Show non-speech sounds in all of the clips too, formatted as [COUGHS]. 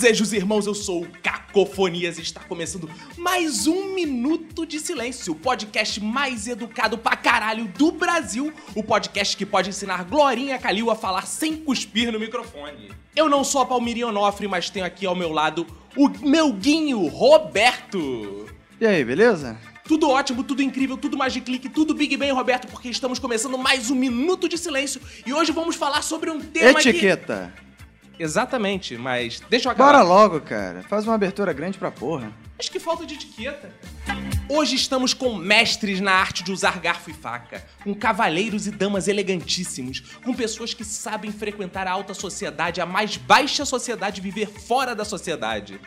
Bem, fazejos irmãos, eu sou o Cacofonias e está começando mais um Minuto de Silêncio, o podcast mais educado pra caralho do Brasil, o podcast que pode ensinar Glorinha Calil a falar sem cuspir no microfone. Eu não sou a Palmirinha Onofre, mas tenho aqui ao meu lado o meu guinho, Roberto. E aí, beleza? Tudo ótimo, tudo incrível, tudo Magic Click, tudo Big Bang, Roberto, porque estamos começando mais um Minuto de Silêncio e hoje vamos falar sobre um tema que... Exatamente, mas deixa eu acabar. Bora logo, cara. Faz uma abertura grande pra porra. Acho que falta de etiqueta. Hoje estamos com mestres na arte de usar garfo e faca, com cavalheiros e damas elegantíssimos, com pessoas que sabem frequentar a alta sociedade, a mais baixa sociedade, viver fora da sociedade.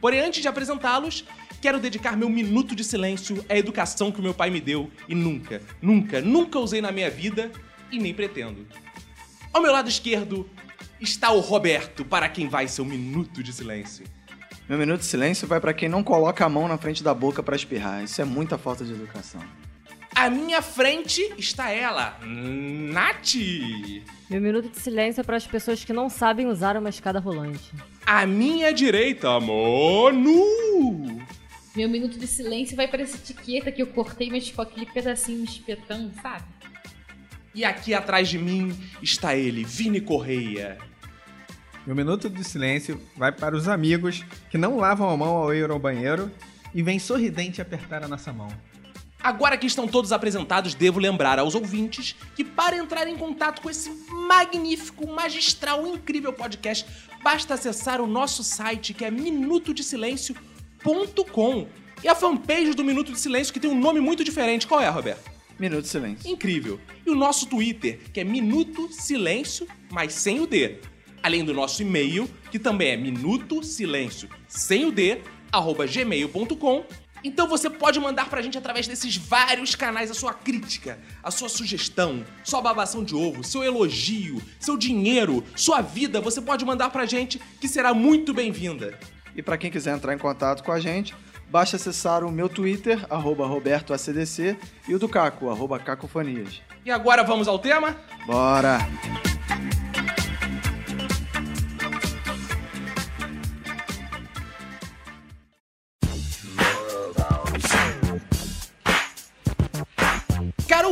Porém, antes de apresentá-los, quero dedicar meu minuto de silêncio à educação que meu pai me deu e nunca, nunca, nunca usei na minha vida e nem pretendo. Ao meu lado esquerdo está o Roberto, para quem vai seu minuto de silêncio. Meu minuto de silêncio vai pra quem não coloca a mão na frente da boca pra espirrar. Isso é muita falta de educação. À minha frente está ela, Nath. Meu minuto de silêncio é para as pessoas que não sabem usar uma escada rolante. À minha direita, Monu. Meu minuto de silêncio vai pra essa etiqueta que eu cortei, mas tipo aquele pedacinho me espetando, sabe? E aqui atrás de mim está ele, Vini Correia. Meu minuto de silêncio vai para os amigos que não lavam a mão ao ir ao banheiro e vêm sorridente apertar a nossa mão. Agora que estão todos apresentados, devo lembrar aos ouvintes que para entrar em contato com esse magnífico, magistral, incrível podcast, basta acessar o nosso site que é minutodesilencio.com e a fanpage do Minuto de Silêncio que tem um nome muito diferente. Qual é, Roberto? Minuto de silêncio. Incrível. E o nosso Twitter, que é Minuto Silêncio, mas sem o D. Além do nosso e-mail, que também é Minuto Silêncio, sem o D, arroba gmail.com. Então você pode mandar pra gente através desses vários canais a sua crítica, a sua sugestão, sua babação de ovo, seu elogio, seu dinheiro, sua vida, você pode mandar pra gente que será muito bem-vinda. E pra quem quiser entrar em contato com a gente, basta acessar o meu Twitter, arroba RobertoACDC, e o do Caco, arroba Cacofonias. E agora vamos ao tema? Bora!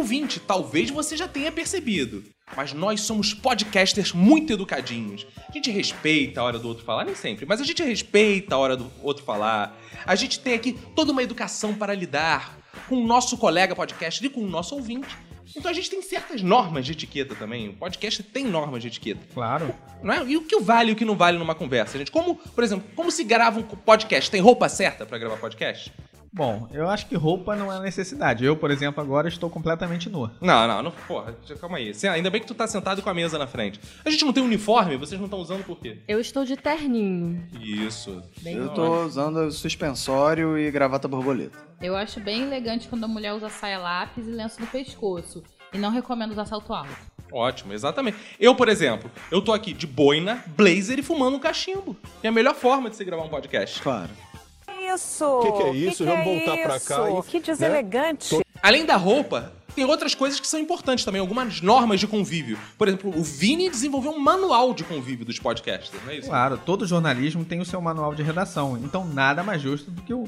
Ouvinte, talvez você já tenha percebido, mas nós somos podcasters muito educadinhos. A gente respeita a hora do outro falar, nem sempre, mas a gente respeita a hora do outro falar. A gente tem aqui toda uma educação para lidar com o nosso colega podcaster e com o nosso ouvinte. Então a gente tem certas normas de etiqueta também. O podcast tem normas de etiqueta. Claro. Não é? E o que vale e o que não vale numa conversa, gente? Como, por exemplo, como se grava um podcast? Tem roupa certa para gravar podcast? Bom, eu acho que roupa não é necessidade. Eu, por exemplo, agora estou completamente nu. Não, não, não. Porra, calma aí. Você- Ainda bem que tu tá sentado com a mesa na frente. A gente não tem uniforme, vocês não estão usando por quê? Eu estou de terninho. Isso. Bem Eu tô usando suspensório e gravata borboleta. Eu acho bem elegante quando a mulher usa saia lápis e lenço no pescoço. E não recomendo usar salto alto. Ótimo, exatamente. Eu, por exemplo, eu tô aqui de boina, blazer e fumando um cachimbo. É a melhor forma de se gravar um podcast. Claro. Isso! Que que é isso? Que Vamos que é voltar pra cá e- Que né? deselegante. Além da roupa, tem outras coisas que são importantes também, algumas normas de convívio. Por exemplo, o Vini desenvolveu um manual de convívio dos podcasters, não é isso? Claro, todo jornalismo tem o seu manual de redação. Então nada mais justo do que o,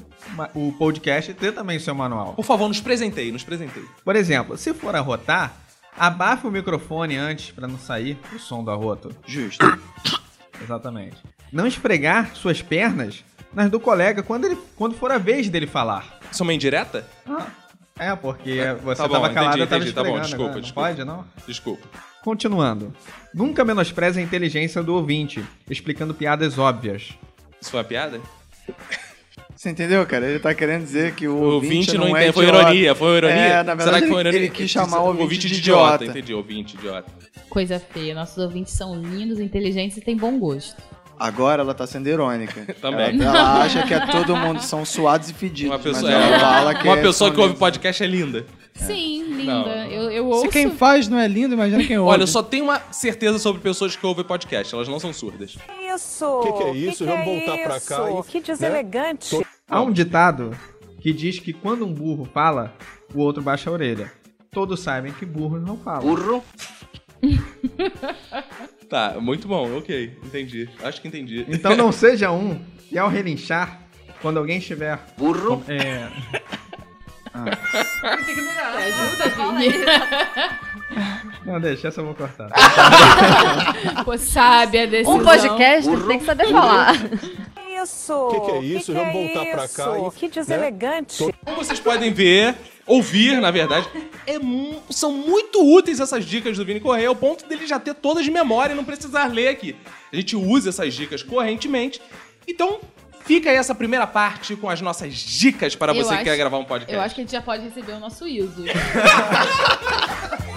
o podcast ter também o seu manual. Por favor, nos presenteie, nos presenteie. Por exemplo, se for arrotar, abafe o microfone antes para não sair o som do arroto. Justo. [COUGHS] Exatamente. Não esfregar suas pernas nas do colega quando, ele, quando for a vez dele falar. Isso é uma indireta? É, porque você Tá bom, tava calado, entendi, eu tava entendi, tá bom, desculpa, agora. Não desculpa. Pode, não? Desculpa. Continuando. Nunca menospreze a inteligência do ouvinte, explicando piadas óbvias. Isso foi uma piada? Você entendeu, cara? Ele tá querendo dizer que o, O ouvinte não é entende. Foi ironia, foi ironia. É, na verdade, Será que foi ele- ironia? ele quis chamar o ouvinte de idiota. idiota. Entendi, ouvinte idiota. Coisa feia. Nossos ouvintes são lindos, inteligentes e têm bom gosto. Agora ela tá sendo irônica. [LAUGHS] Também. Ela, ela acha que é todo mundo são suados e fedidos. Uma pessoa, mas ela é, fala que uma é- pessoa que ouve podcast é linda. Sim, linda. Não. Eu, eu ouço. Se quem faz não é lindo, imagina quem ouve. Olha, eu só tenho uma certeza sobre pessoas que ouvem podcast. Elas não são surdas. Isso. O que é isso? Vamos voltar pra cá e- Que deselegante. Há um ditado que diz que quando um burro fala, o outro baixa a orelha. Todos sabem que burros não falam. Burro? [LAUGHS] Tá, muito bom, ok. Entendi. Acho que entendi. Então não seja um, e ao relinchar, quando alguém estiver. Burro? É. Ajuda, Vini. [LAUGHS] Não, deixa, essa eu vou cortar. [LAUGHS] Pô, sabe a decisão. Um podcast tem que saber falar. Isso. O que, que é isso? Vamos voltar pra cá. e- Que deselegante. Como vocês podem ver, ouvir, na verdade, é são muito úteis essas dicas do Vini Correia, ao ponto dele já ter todas de memória e não precisar ler aqui. A gente usa essas dicas correntemente. Então, fica aí essa primeira parte com as nossas dicas para Eu você que acho- quer gravar um podcast. Eu acho que a gente já pode receber o nosso ISO. [LAUGHS]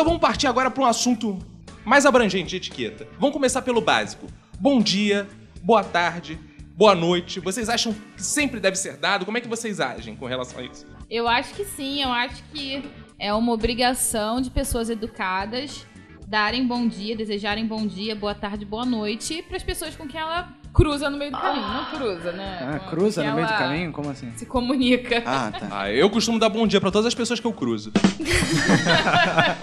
Então vamos partir agora para um assunto mais abrangente de etiqueta. Vamos começar pelo básico. Bom dia, boa tarde, boa noite. Vocês acham que sempre deve ser dado? Como é que vocês agem com relação a isso? Eu acho que sim, eu acho que é uma obrigação de pessoas educadas darem bom dia, desejarem bom dia, boa tarde, boa noite para as pessoas com quem ela cruza no meio do caminho. Não cruza, né? Ah, cruza no meio do ela caminho? Como assim? Se comunica. Ah, tá. Ah, eu costumo dar bom dia para todas as pessoas que eu cruzo. [LAUGHS]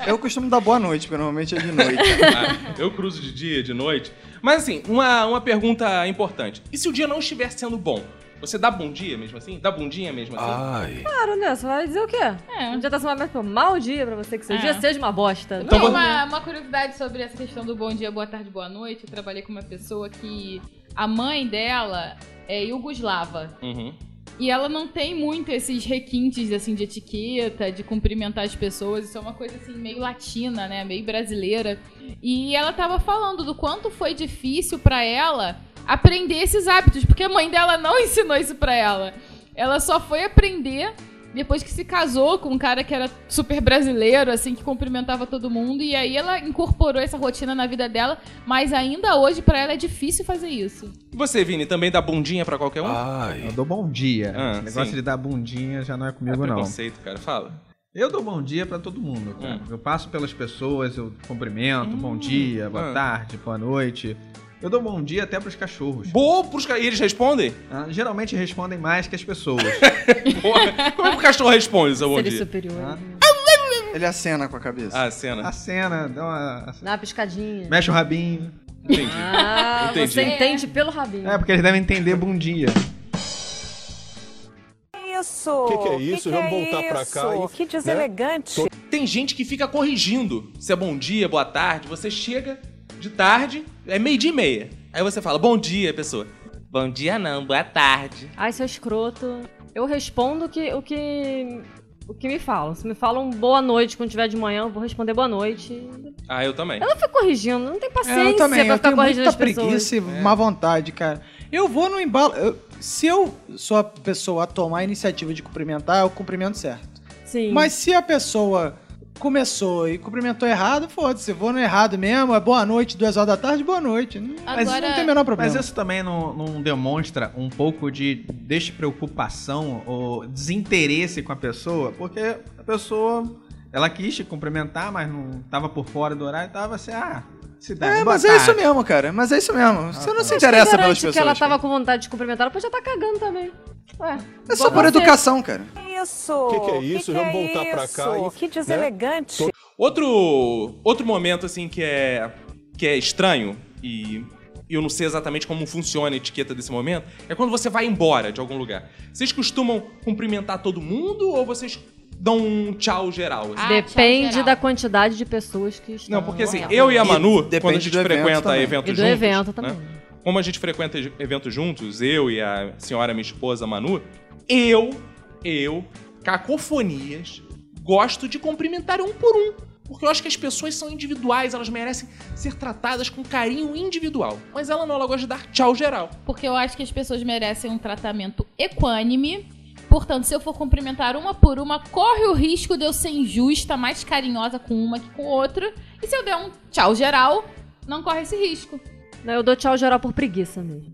Eu costumo dar boa noite, porque normalmente é de noite. Ah, eu cruzo de dia, de noite. Mas assim, uma, uma pergunta importante. E se o dia não estiver sendo bom? Você dá bom dia mesmo assim? Dá bom dia mesmo assim? Ai. Claro, né? Você vai dizer o quê? É. Um dia tá sendo mais mau dia pra você, que seu É. dia seja uma bosta. Tem Não, uma, uma curiosidade sobre essa questão do bom dia, boa tarde, boa noite. Eu trabalhei com uma pessoa que a mãe dela é iugoslava. Uhum. E ela não tem muito esses requintes assim de etiqueta, de cumprimentar as pessoas. Isso é uma coisa assim meio latina, né? Meio brasileira. E ela tava falando do quanto foi difícil pra ela aprender esses hábitos, porque a mãe dela não [LAUGHS] ensinou isso pra ela. Ela só foi aprender depois que se casou com um cara que era super brasileiro, assim, que cumprimentava todo mundo. E aí ela incorporou essa rotina na vida dela, mas ainda hoje pra ela é difícil fazer isso. E você, Vini, também dá bundinha pra qualquer um? Ai. Eu dou bom dia. Ah, Esse negócio sim. de dar bundinha já não é é comigo, não. preconceito, cara. Fala. Eu dou bom dia pra todo mundo, cara. Hum. Eu passo pelas pessoas, eu cumprimento, bom dia, boa Ah. tarde, boa noite. Eu dou bom dia até pros cachorros. Boa pros ca- E eles respondem? Ah, geralmente respondem mais que as pessoas. [LAUGHS] Porra, Como é que o cachorro responde seu bom Seres dia? superiores. Ele acena com a cabeça. Ah, cena. A cena, dá uma... Dá uma piscadinha. mexe o rabinho. Entendi. Ah, Entendi. você entende pelo rabinho. É, porque eles devem entender bom dia. Isso. O que, que é isso? Vamos voltar pra cá. e- Que deselegante. Tem gente que fica corrigindo se é bom dia, boa tarde. Você chega de tarde, é meio-dia e meia. Aí você fala, bom dia, pessoa. Bom dia não, boa tarde. Ai, seu escroto. Eu respondo o que, o que, o que me falam. Se me falam boa noite quando tiver de manhã, eu vou responder boa noite. Ah, eu também. Eu não fico corrigindo, não tem paciência É, eu também, pra eu ficar tenho corrigindo muita as pessoas. preguiça e má vontade, cara. Eu vou no embalo. eu- se eu sou a pessoa a tomar a iniciativa de cumprimentar, eu cumprimento certo. Sim. Mas se a pessoa começou e cumprimentou errado, foda-se. Vou no errado mesmo, é boa noite, duas horas da tarde, boa noite. Não, Mas- não tem o menor problema. Mas isso também não, não demonstra um pouco de despreocupação ou desinteresse com a pessoa, porque a pessoa, ela quis te cumprimentar, mas não tava por fora do horário, tava assim, ah, dá, É, mas é isso mesmo, cara. Mas é isso mesmo. Você não se que interessa pelas pessoas. que ela tava cara. com vontade de cumprimentar, ela pode já tá cagando também. Ué, É só por educação, cara. Isso. O que, que é isso? Vamos voltar pra cá. e- Que deselegante. Outro, outro momento, assim, que é, que é estranho e eu não sei exatamente como funciona a etiqueta desse momento, é quando você vai embora de algum lugar. Vocês costumam cumprimentar todo mundo ou vocês dão um tchau geral. assim. Ah, Depende tchau, geral. da quantidade de pessoas que estão. Não, porque assim, eu e a E Manu, depende quando a gente do evento frequenta também. eventos E do juntos, evento né? também. como a gente frequenta eventos juntos, eu e a senhora, minha esposa, Manu, eu, eu, cacofonias, gosto de cumprimentar um por um. Porque eu acho que as pessoas são individuais, elas merecem ser tratadas com carinho individual. Mas ela não, ela gosta de dar tchau geral. Porque eu acho que as pessoas merecem um tratamento equânime. Portanto, se eu for cumprimentar uma por uma, corre o risco de eu ser injusta, mais carinhosa com uma que com outra. E se eu der um tchau geral, não corre esse risco. Não, eu dou tchau geral por preguiça mesmo.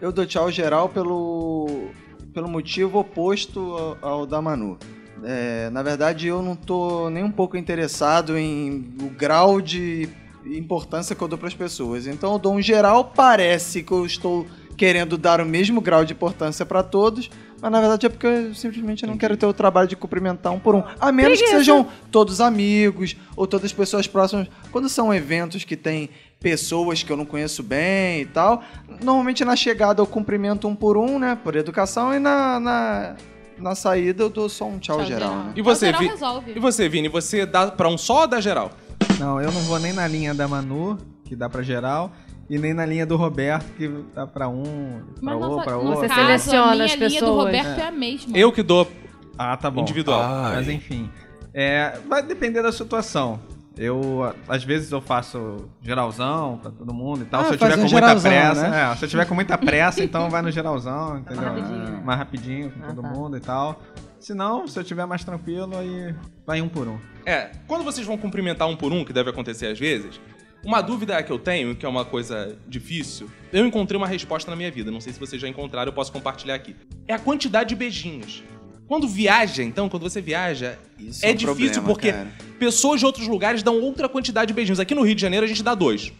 Eu dou tchau geral pelo, pelo motivo oposto ao, ao da Manu. É, na verdade, eu não tô nem um pouco interessado em o grau de importância que eu dou para as pessoas. Então, eu dou um geral, parece que eu estou querendo dar o mesmo grau de importância para todos, mas na verdade é porque eu simplesmente não quero ter o trabalho de cumprimentar um por um. A menos que sejam todos amigos ou todas pessoas próximas. Quando são eventos que tem pessoas que eu não conheço bem e tal, normalmente na chegada eu cumprimento um por um, né? Por educação, e na, na, na saída eu dou só um tchau, geral, né? E você, Tchau geral Vi- resolve. E você, Vini, você dá pra um só ou dá geral? Não, eu não vou nem na linha da Manu, que dá pra geral, e nem na linha do Roberto, que dá pra um, pra outro, pra outro. Você caso, seleciona a minha as linha do pessoas. Roberto é, a mesma. Eu que dou Ah, tá bom. individual. Ai. Mas enfim. É, vai depender da situação. Eu, às vezes, eu faço geralzão pra todo mundo e tal. Ah, se eu tiver com muita geralzão, pressa. né? é, se eu tiver com muita pressa, então vai no geralzão, entendeu? Mais rapidinho. Mais rapidinho com Ah, todo tá. mundo e tal. Se não, se eu tiver mais tranquilo, aí vai um por um. É, quando vocês vão cumprimentar um por um, que deve acontecer às vezes, uma dúvida que eu tenho, que é uma coisa difícil, eu encontrei uma resposta na minha vida, não sei se vocês já encontraram, eu posso compartilhar aqui. É a quantidade de beijinhos. Quando viaja, então, quando você viaja, Isso é, um difícil problema, porque cara. pessoas de outros lugares dão outra quantidade de beijinhos. Aqui no Rio de Janeiro a gente dá dois.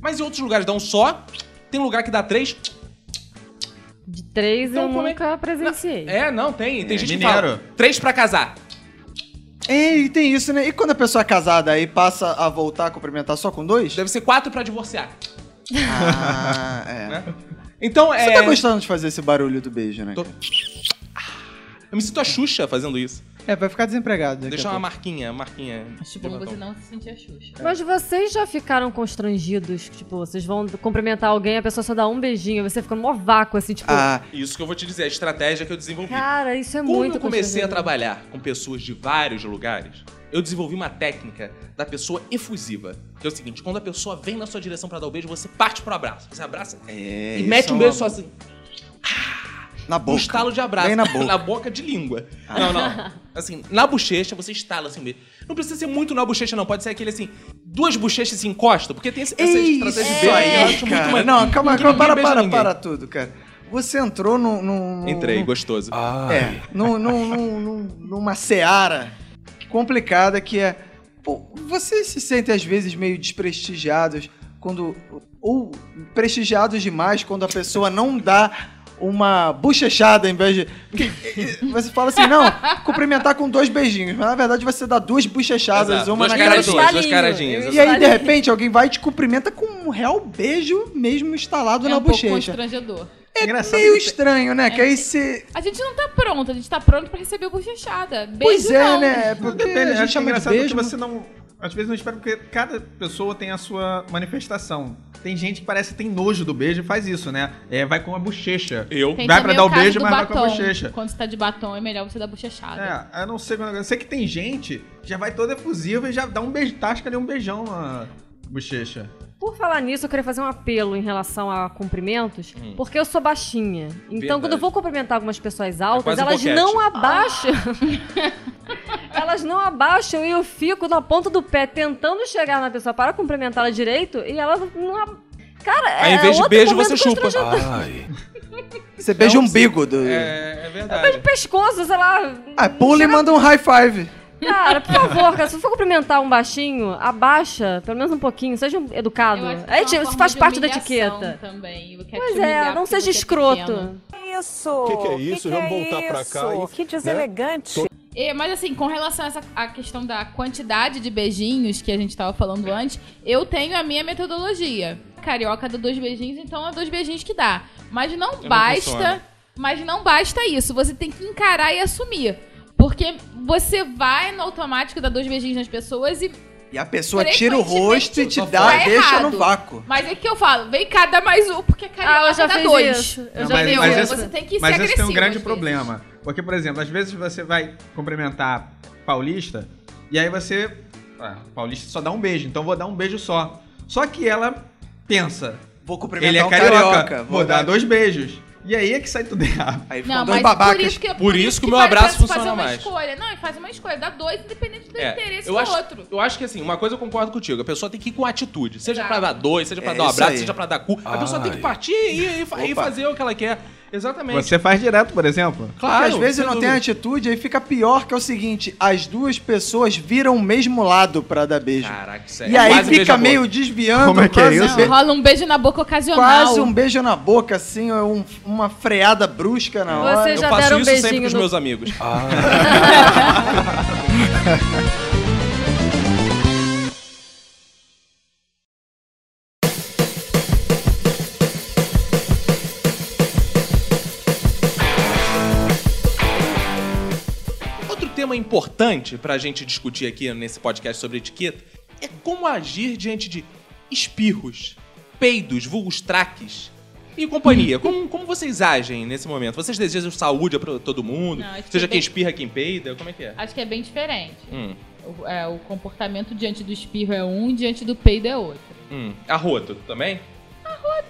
Mas em outros lugares dá um só, tem lugar que dá três. De três Então, eu é- nunca presenciei. É, não, tem. Tem É, gente mineiro. que fala três pra casar. É, e tem isso, né? E quando a pessoa é casada aí passa a voltar a cumprimentar só com dois? Deve ser quatro pra divorciar. Ah, é. Né? Então, Você é... tá gostando de fazer esse barulho do beijo, né? Tô- cara? Eu me sinto a Xuxa fazendo isso. É, vai ficar desempregado. daqui Deixa a uma pouco. marquinha, marquinha. Bom batom. você não se sentir a Xuxa. Mas vocês já ficaram constrangidos? Tipo, vocês vão cumprimentar alguém, a pessoa só dá um beijinho, você fica num vácuo, assim, tipo... Ah, Isso que eu vou te dizer, a estratégia que eu desenvolvi. Cara, isso é Como muito eu comecei a trabalhar com pessoas de vários lugares, eu desenvolvi uma técnica da pessoa efusiva. Que é o seguinte, quando a pessoa vem na sua direção pra dar o beijo, você parte pro abraço. Você abraça é. e mete é um uma- beijo só assim. Na Um boca. estalo de abraço. Bem na boca. [LAUGHS] boca de língua. Não, não. Assim, na bochecha, você estala assim mesmo. Não precisa ser muito na bochecha, não. Pode ser aquele assim, duas bochechas se encostam, porque tem esse, essa estratégia de beijo. aí, eu acho muito cara. mais- Não, calma, calma, para, para, ninguém. para tudo, cara. Você entrou num... num- num- Entrei, num- gostoso. Ai. É, num, num- num- num- numa seara complicada que é. Pô, vocês se sentem às vezes meio desprestigiados quando. Ou prestigiados demais quando a pessoa não dá uma bochechada em vez de. Porque você fala assim, não, cumprimentar com dois beijinhos, mas na verdade você dá duas bochechadas, Exato, uma duas na cara duas Estalinho. caradinhas. E aí, de repente, alguém vai e te cumprimenta com um real beijo mesmo instalado É na um bochecha. constrangedor. É Engraçado meio que- estranho, né? Que aí você. A gente não tá pronto, a gente tá pronto pra receber bochechada. Beijo Pois é, não. né? Porque Depende, a gente acho chama de engraçado beijo. que você não. Às vezes não espera, porque cada pessoa tem a sua manifestação. Tem gente que parece que tem nojo do beijo e faz isso, né? É, vai com a bochecha. Eu. Tem Vai pra dar o beijo, mas vai com a batom. bochecha. Quando você tá de batom, é melhor você dar bochechada. É, eu não sei quando. Eu sei que tem gente que já vai toda efusiva e já dá um beijo, tasca ali um beijão na bochecha. Por falar nisso, eu queria fazer um apelo em relação a cumprimentos, Hum. porque eu sou baixinha. Então, Verdade. quando eu vou cumprimentar algumas pessoas altas, quase um elas boquete. não abaixam. [LAUGHS] elas não abaixam e eu fico na ponta do pé tentando chegar na pessoa para cumprimentá-la direito e ela não. ab- Cara, Aí, em é vez de outro beijo, você chupa. Ai. [LAUGHS] Você beija o umbigo do. É, é verdade. Pescoço, sei lá. Ah, pula e manda um high five. Cara, por favor, cara, se for cumprimentar um baixinho, abaixa, pelo menos um pouquinho, seja um educado. Eu que É, é isso forma faz parte da etiqueta. Também. Eu quero Pois é, não seja é escroto. pequeno. Isso! Que que é isso? Vamos voltar pra cá, hein? Que deselegante! É, mas assim, com relação a essa a questão da quantidade de beijinhos que a gente tava falando antes, eu tenho a minha metodologia. Carioca dá dois beijinhos, então é dois beijinhos que dá. Mas não não basta. funciona. mas não basta isso. Você tem que encarar e assumir. Porque você vai no automático dar dois beijinhos nas pessoas e. E a pessoa tira o rosto e te Tá dá, deixa errado. no vácuo. Mas é que eu falo, vem cá, dá mais um, porque Ah, eu carioca já dá dois. isso. Eu Não, já mas- fiz mas isso. esse- Você tem que ser Mas esse tem um grande problema. Porque, por exemplo, às vezes você vai cumprimentar paulista e aí você. Ah, paulista só dá um beijo, então vou dar um beijo só. Só que ela pensa. Vou cumprimentar Ele é um carioca, carioca, vou, dar dois beijos. E aí é que sai tudo errado. Aí ficam Não, dois babacas. por isso que, Por isso que o meu abraço funciona fazer uma mais. escolha. Não, e faz uma escolha, dá dois, independente do É, interesse eu do acho, outro. eu acho que assim, uma coisa eu concordo contigo. A pessoa tem que ir com atitude. Seja Exato. pra dar dois, seja pra É dar um abraço, aí. seja pra dar cu. A pessoa tem que partir e, e- e fazer o que ela quer. Exatamente. Você faz direto, por exemplo. Porque claro, às vezes não dúvida. tem atitude, aí fica pior que é o seguinte: as duas pessoas viram o mesmo lado pra dar beijo. Caraca, isso é e aí quase fica meio desviando. Como é que é isso? Não, rola um beijo na boca ocasional. Quase um beijo na boca, assim, um- uma freada brusca na hora. Você Eu já faço deram um isso sempre com os no- meus amigos. Outro [LAUGHS] [LAUGHS] importante pra gente discutir aqui nesse podcast sobre etiqueta é como agir diante de espirros, peidos, vulgos traques e companhia. Como, como vocês agem nesse momento? Vocês desejam saúde pra todo mundo? Não, Seja é quem bem- espirra, quem peida? Como é que é? Acho que é bem diferente. Hum, O, é, o comportamento diante do espirro é um, diante do peido é outro. hum. Arroto também?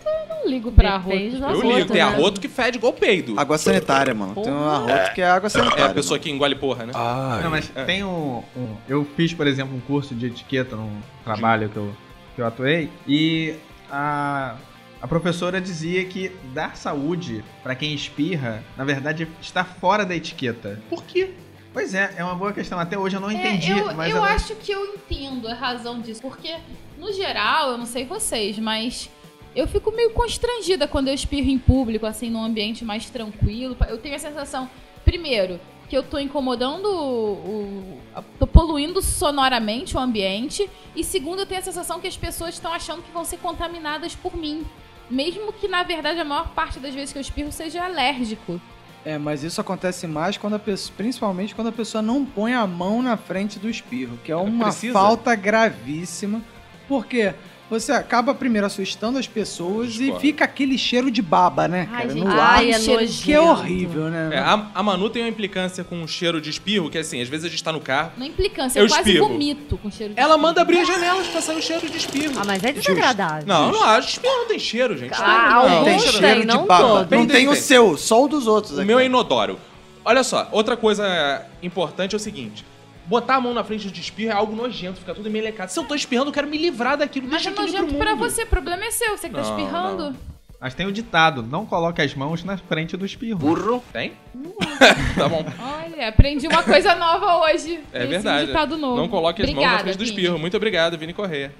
Eu não ligo pra Depende arroto. do Eu arroto, ligo. Tem né? arroto que fede igual peido. Água sanitária, mano. Tem um arroto que é água É sanitária. a pessoa que engole porra, né? Ai. Não, mas tem um, um- Eu fiz, por exemplo, um curso de etiqueta num trabalho que eu, que eu atuei. E a, a professora dizia que dar saúde pra quem espirra, na verdade, está fora da etiqueta. Por quê? Pois é, é uma boa questão. Até hoje eu não É, entendi. eu mas eu ela- acho que eu entendo a razão disso. Porque, no geral, eu não sei vocês, mas eu fico meio constrangida quando eu espirro em público, assim, num ambiente mais tranquilo. Eu tenho a sensação, primeiro, que eu tô incomodando o. o- tô poluindo sonoramente o ambiente. E segundo, eu tenho a sensação que as pessoas estão achando que vão ser contaminadas por mim. Mesmo que, na verdade, a maior parte das vezes que eu espirro seja alérgico. É, mas isso acontece mais quando a pessoa, principalmente quando a pessoa não põe a mão na frente do espirro, que é uma Precisa? falta gravíssima, porque você acaba primeiro assustando as pessoas e fica aquele cheiro de baba, né, Ai, cara, gente, no ai, ar, Ai, é cheiro nojento. que é horrível, né? É, a, a Manu tem uma implicância com o cheiro de espirro, que assim, às vezes a gente tá no carro. Não implicância, Eu eu, quase espirro. vomito com cheiro de Ela espirro. manda abrir as janelas pra sair o cheiro de espirro. Ah, mas é desagradável. Não, não acho. Espirro não tem cheiro, gente. Ah, não, alguns tem tem, cheiro de não baba. todos. Não Tem, tem tem, o seu, só o dos outros. O aqui. meu é inodoro. Olha só, outra coisa importante é o seguinte. Botar a mão na frente de espirro é algo nojento, fica tudo melecado. Se eu tô espirrando, eu quero me livrar daquilo. Mas deixa é aquilo nojento pro pra você, o problema é seu, você que tá Não, espirrando. Mas tem o ditado: não coloque as mãos na frente do espirro. Tem? [LAUGHS] tá bom. Olha, aprendi uma coisa nova hoje. É Esse verdade. ditado novo. Não coloque as mãos na Obrigada, frente do Vini. espirro. Muito obrigado, Vini Correia.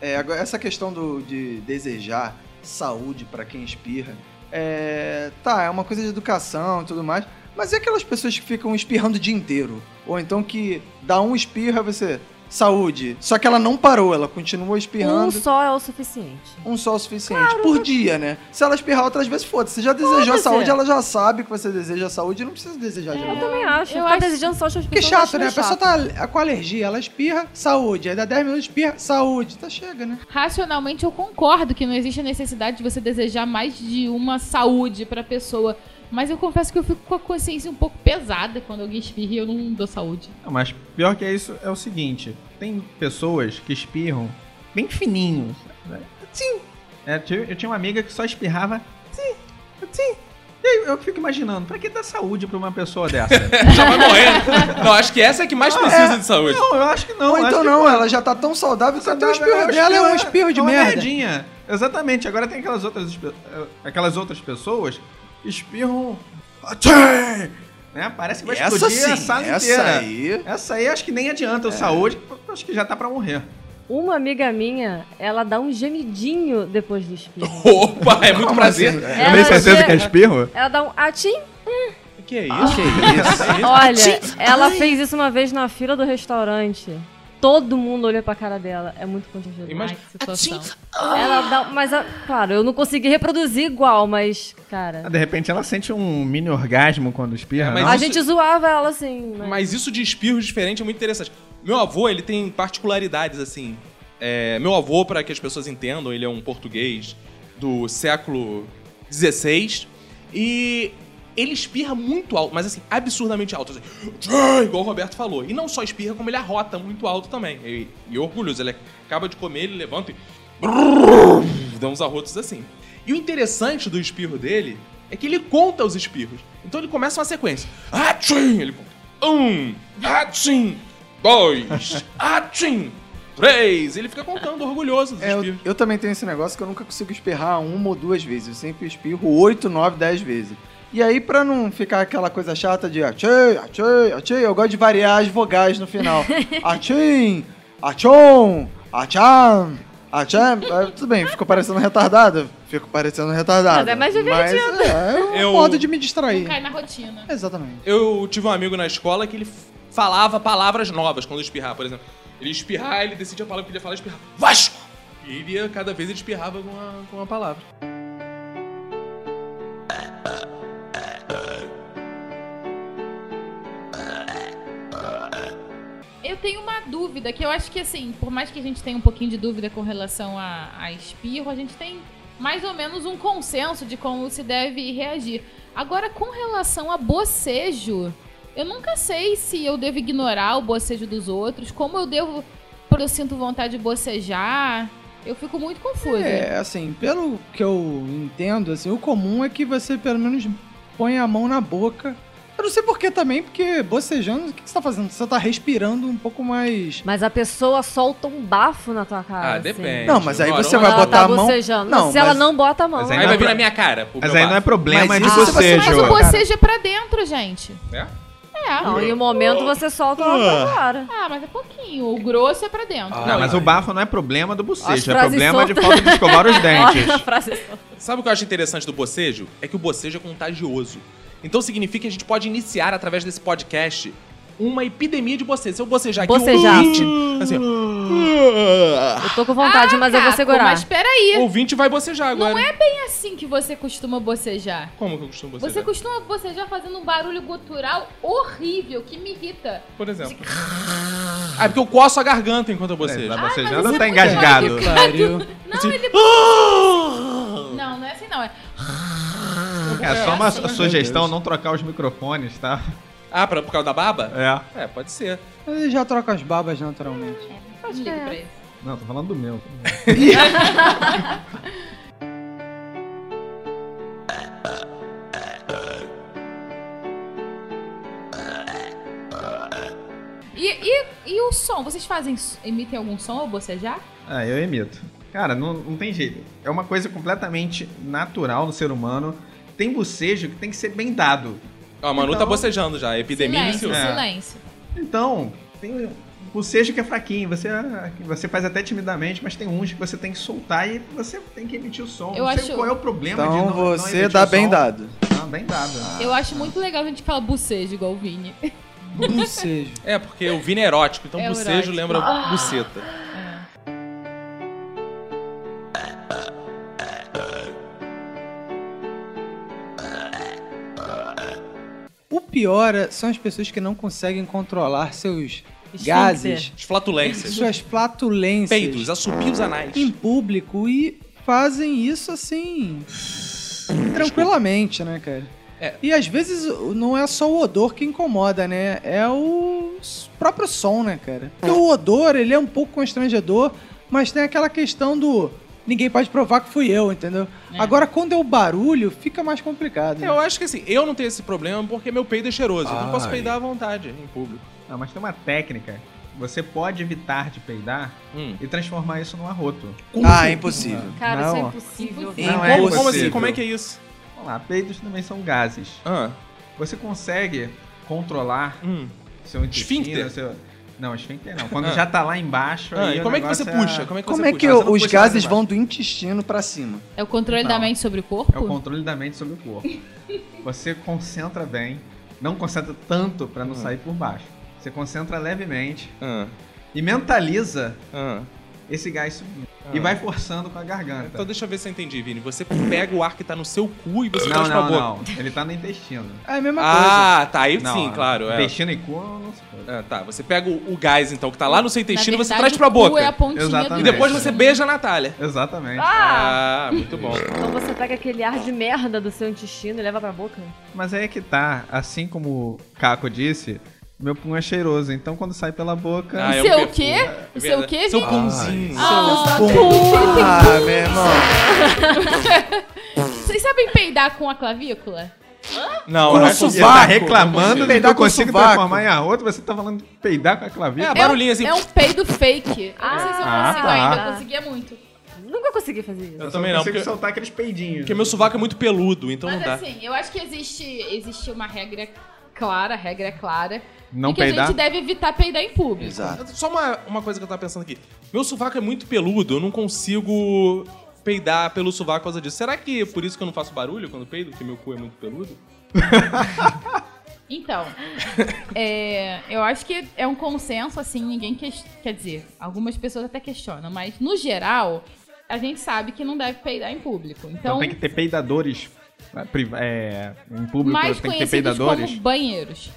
É, agora, essa questão do, de desejar saúde pra quem espirra, é, tá, é uma coisa de educação e tudo mais, mas e aquelas pessoas que ficam espirrando o dia inteiro? Ou então que dá um espirro e você, saúde, só que ela não parou, ela continuou Um espirrando. só é o suficiente. Um só é o suficiente. por dia, né? Se ela espirrar outras vezes, foda-se. Você já desejou Foda-se. saúde, ela já sabe que você deseja saúde, não precisa desejar de Eu novo. também acho. eu Ficar acho- desejando só as pessoas. Que eu chato, né? A pessoa tá com alergia, ela espirra, saúde. Aí dá 10 minutos, espirra, saúde. Tá, chega, né? Racionalmente eu concordo que não existe a necessidade de você desejar mais de uma saúde pra pessoa. Mas eu confesso que eu fico com a consciência um pouco pesada quando alguém espirra e eu não dou saúde. Não, mas pior que é isso é o seguinte: tem pessoas que espirram bem fininhos. Né? Sim. É, eu eu tinha uma amiga que só espirrava. Sim, sim. E aí eu fico imaginando, pra que dar saúde pra uma pessoa dessa? [LAUGHS] Já vai morrendo. Não, acho que essa é a que mais precisa de saúde. não, eu acho que não. Ou eu então que, não, pô, ela já tá tão saudável que até o espirro dela é um espirro de é uma merda. merdinha. Exatamente. Agora tem aquelas outras, eh, aquelas outras pessoas que espirram. Atchê! Né? Parece que vai Essa explodir a sim, sala essa inteira. aí. Essa aí acho que nem adianta o saúde, acho que já tá pra morrer. Uma amiga minha, ela dá um gemidinho depois do espirro. [LAUGHS] Opa, é muito prazer. Ela Tem certeza ge- que é espirro? Ela dá um atim. Que é isso? Que isso? Olha, ela fez isso uma vez na fila do restaurante. Todo mundo olha pra cara dela. É muito constrangedor. Imagina. Situação. Ela dá. Mas, a- claro, eu não consegui reproduzir igual, mas, cara. De repente ela sente um mini orgasmo quando espirra. É, mas? A isso- gente zoava ela assim. Mas... Mas isso de espirros diferente é muito interessante. Meu avô, ele tem particularidades, assim. É, meu avô, para que as pessoas entendam, ele é um português do século XVI. E ele espirra muito alto, mas assim, absurdamente alto. Assim, igual o Roberto falou. E não só espirra, como ele arrota muito alto também. E, e orgulhoso. Ele acaba de comer, ele levanta e. Dá uns arrotos assim. E o interessante do espirro dele é que ele conta os espirros. Então ele começa uma sequência. Atchim! Ele conta. Um, atchim! Dois, [LAUGHS] atchim! Três! Ele fica contando, orgulhoso dos É, eu, espirros. eu também tenho esse negócio que eu nunca consigo espirrar uma ou duas vezes. Eu sempre espirro oito, nove, dez vezes. E aí, pra não ficar aquela coisa chata de achei, achei, achei, eu gosto de variar as vogais no final. [LAUGHS] Achim, achom, acham, acham. Ah, Tudo bem, ficou parecendo retardado? Fico parecendo retardado. Mas é mais divertido. Mas é um Eu- modo de me Não distrair. cai na rotina. Exatamente. Eu tive um amigo na escola que ele falava palavras novas quando espirrar, por exemplo. Ele ia espirrar, ele decidia a palavra que ele ia falar e espirrar. Vasco! E ele ia, cada vez ele espirrava com uma, com uma palavra. Eu tenho uma dúvida, que eu acho que assim, por mais que a gente tenha um pouquinho de dúvida com relação a, a espirro, a gente tem mais ou menos um consenso de como se deve reagir. Agora, com relação a bocejo, eu nunca sei se eu devo ignorar o bocejo dos outros, como eu devo, quando eu sinto vontade de bocejar. Eu fico muito confusa. É, assim, pelo que eu entendo, assim, o comum é que você pelo menos põe a mão na boca. Eu não sei por que também, porque bocejando, o que você tá fazendo? Você tá respirando um pouco mais. Mas a pessoa solta um bafo na tua cara. Ah, assim. depende. Não, mas aí Agora, você vai Ela botar tá a mão. bocejando. Não, se ela mas- não bota a mão. Mas Aí aí vai não vir é na minha cara. Mas aí não é bafo. problema Mas de isso você bocejo. Mas o bocejo é pra dentro, gente. É? É. Não, em um momento você solta uma pra fora. Ah, mas é pouquinho. O grosso é pra dentro. Não, mas o bafo não é problema do bocejo, é problema de soltas. falta de escovar os [LAUGHS] dentes. solta. Sabe o que eu acho interessante do bocejo? É que o bocejo é contagioso. Então significa que a gente pode iniciar, através desse podcast, uma epidemia de bocejo. Se eu bocejar aqui, Bocejar. o ouvinte... Assim, ó, Eu tô com vontade, mas eu vou Caco, segurar. Mas peraí. o ouvinte vai bocejar agora. Não é bem assim que você costuma bocejar. Como que eu costumo bocejar? Você costuma bocejar fazendo um barulho gutural horrível que me irrita. Por exemplo. [LAUGHS] Ah, porque eu coço a garganta enquanto eu bocejo. Tá mas bocejando isso ou é tá engasgado? Pariu. Não, ele. Não, não é assim não. É. É só uma sugestão não trocar os microfones, tá? Ah, pra, por causa da baba? É. É, pode ser. Ele já troca as babas naturalmente. Não ligo pra ele. Não, tô falando do meu. [LAUGHS] E, e, e o som? Vocês fazem. emitem algum som ao bocejar? Ah, eu emito. Cara, não, não tem jeito. É uma coisa completamente natural no ser humano. Tem bocejo que tem que ser bem dado. Ó, a Manu tá Então- bocejando já. Epidemia silêncio, iniciou. É. silêncio. Então, tem bocejo que é fraquinho. Você, você faz até timidamente, mas tem uns que você tem que soltar e você tem que emitir o som. Eu não sei acho- qual é o problema de Então não, não você emitir dá o bem som. dado. Ah, bem dado. Eu acho muito legal a gente falar bocejo igual o Vini. Bocejo. É, porque o Vini é erótico, então É bocejo erótico. lembra buceta. O pior é- são as pessoas que não conseguem controlar seus gases, As flatulências. suas flatulências Peidos, assobios anais. em público e fazem isso assim tranquilamente, né, cara? É. E às vezes não é só o odor que incomoda, né? É o próprio som, né, cara? Porque o odor, ele é um pouco constrangedor, mas tem aquela questão do ninguém pode provar que fui eu, entendeu? Agora quando é o barulho, fica mais complicado. né? Eu acho que assim, eu não tenho esse problema porque meu peido é cheiroso. Então eu posso Ai. peidar à vontade em público. Não, mas tem uma técnica. Você pode evitar de peidar Hum. e transformar isso num arroto. Ah, é impossível. Cara, isso é Não. impossível. Impossível. Não como, é como assim? possível. Como é que é isso? Vamos lá, peidos também são gases. Ah, Você consegue controlar hum. seu intestino, Esfíncter? seu... Não, esfíncter não. Quando Ah. já tá lá embaixo... Ah, aí e como é que você negócio puxa? Como é que Como você é puxa? que Ah, não os puxa gases vão do intestino pra cima? É o controle Não. da mente sobre o corpo? É o controle da mente sobre o corpo. Você concentra bem, não concentra tanto pra não Hum. sair por baixo. Você concentra levemente Ah. e mentaliza Ah. esse gás subindo. E vai forçando com a garganta. Então deixa eu ver se eu entendi, Vini. Você pega o ar que tá no seu cu e você Não, traz pra não, boca. não. Ele tá no intestino. É a mesma coisa. Ah, tá. Aí Não, sim, claro. É. Intestino e cu não se pode. É, tá. Você pega o, o gás, então, que tá lá no seu intestino e você traz pra o cu boca. é a pontinha do E Exatamente. depois você beija a Natália. Exatamente. Ah, muito bom. Então você pega aquele ar de merda do seu intestino e leva pra boca. Mas aí é que tá, assim como o Caco disse, meu pum é cheiroso. Então quando sai pela boca. Ah, é Seu perfume. quê? É O seu verdade. quê, Seu Vini? punzinho. Ah, Ah, meu [LAUGHS] irmão. Vocês sabem peidar com a clavícula? Não, Com não é o Você tá sovaco. reclamando que Peidar eu consigo transformar em arroto, você tá falando de peidar com a clavícula. É, barulhinho assim. É um peido fake. Eu não sei se eu Ah, consigo tá. ainda, eu conseguia muito. Nunca consegui fazer isso. Eu também não, consigo porque, soltar aqueles peidinhos. porque meu sovaco é muito peludo, então Mas não dá. assim, eu acho que existe, existe uma regra clara, a regra é clara. Não e que a peidar? gente deve evitar peidar em público. Exato. Só uma, uma coisa que eu tava pensando aqui. Meu sovaco é muito peludo, eu não consigo peidar pelo sovaco por causa disso. Será que é por isso que eu não faço barulho quando peido? Porque meu cu é muito peludo? [LAUGHS] Então, é, eu acho que é um consenso, assim, ninguém ques- quer dizer, algumas pessoas até questionam, mas no geral, a gente sabe que não deve peidar em público. Então Então, tem que ter peidadores. É, É, em público mais tem que ter peidadores. como banheiros.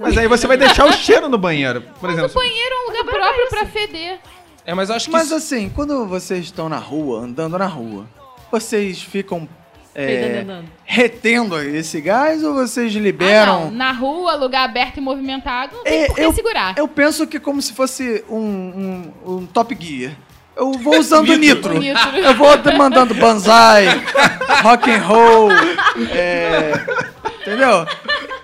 Mas aí você vai deixar o cheiro no banheiro. Por Mas exemplo, o banheiro é um lugar próprio pra feder. É, mas eu acho que. Mas isso- assim, quando vocês estão na rua, andando na rua, vocês ficam é, retendo esse gás ou vocês Ah, não. liberam? Na rua, lugar aberto e movimentado, não tem É, por que eu- segurar. Eu penso que como se fosse um, um, um Top Gear. Eu vou usando Nitro. nitro. Eu vou mandando banzai, rock and roll, é, entendeu?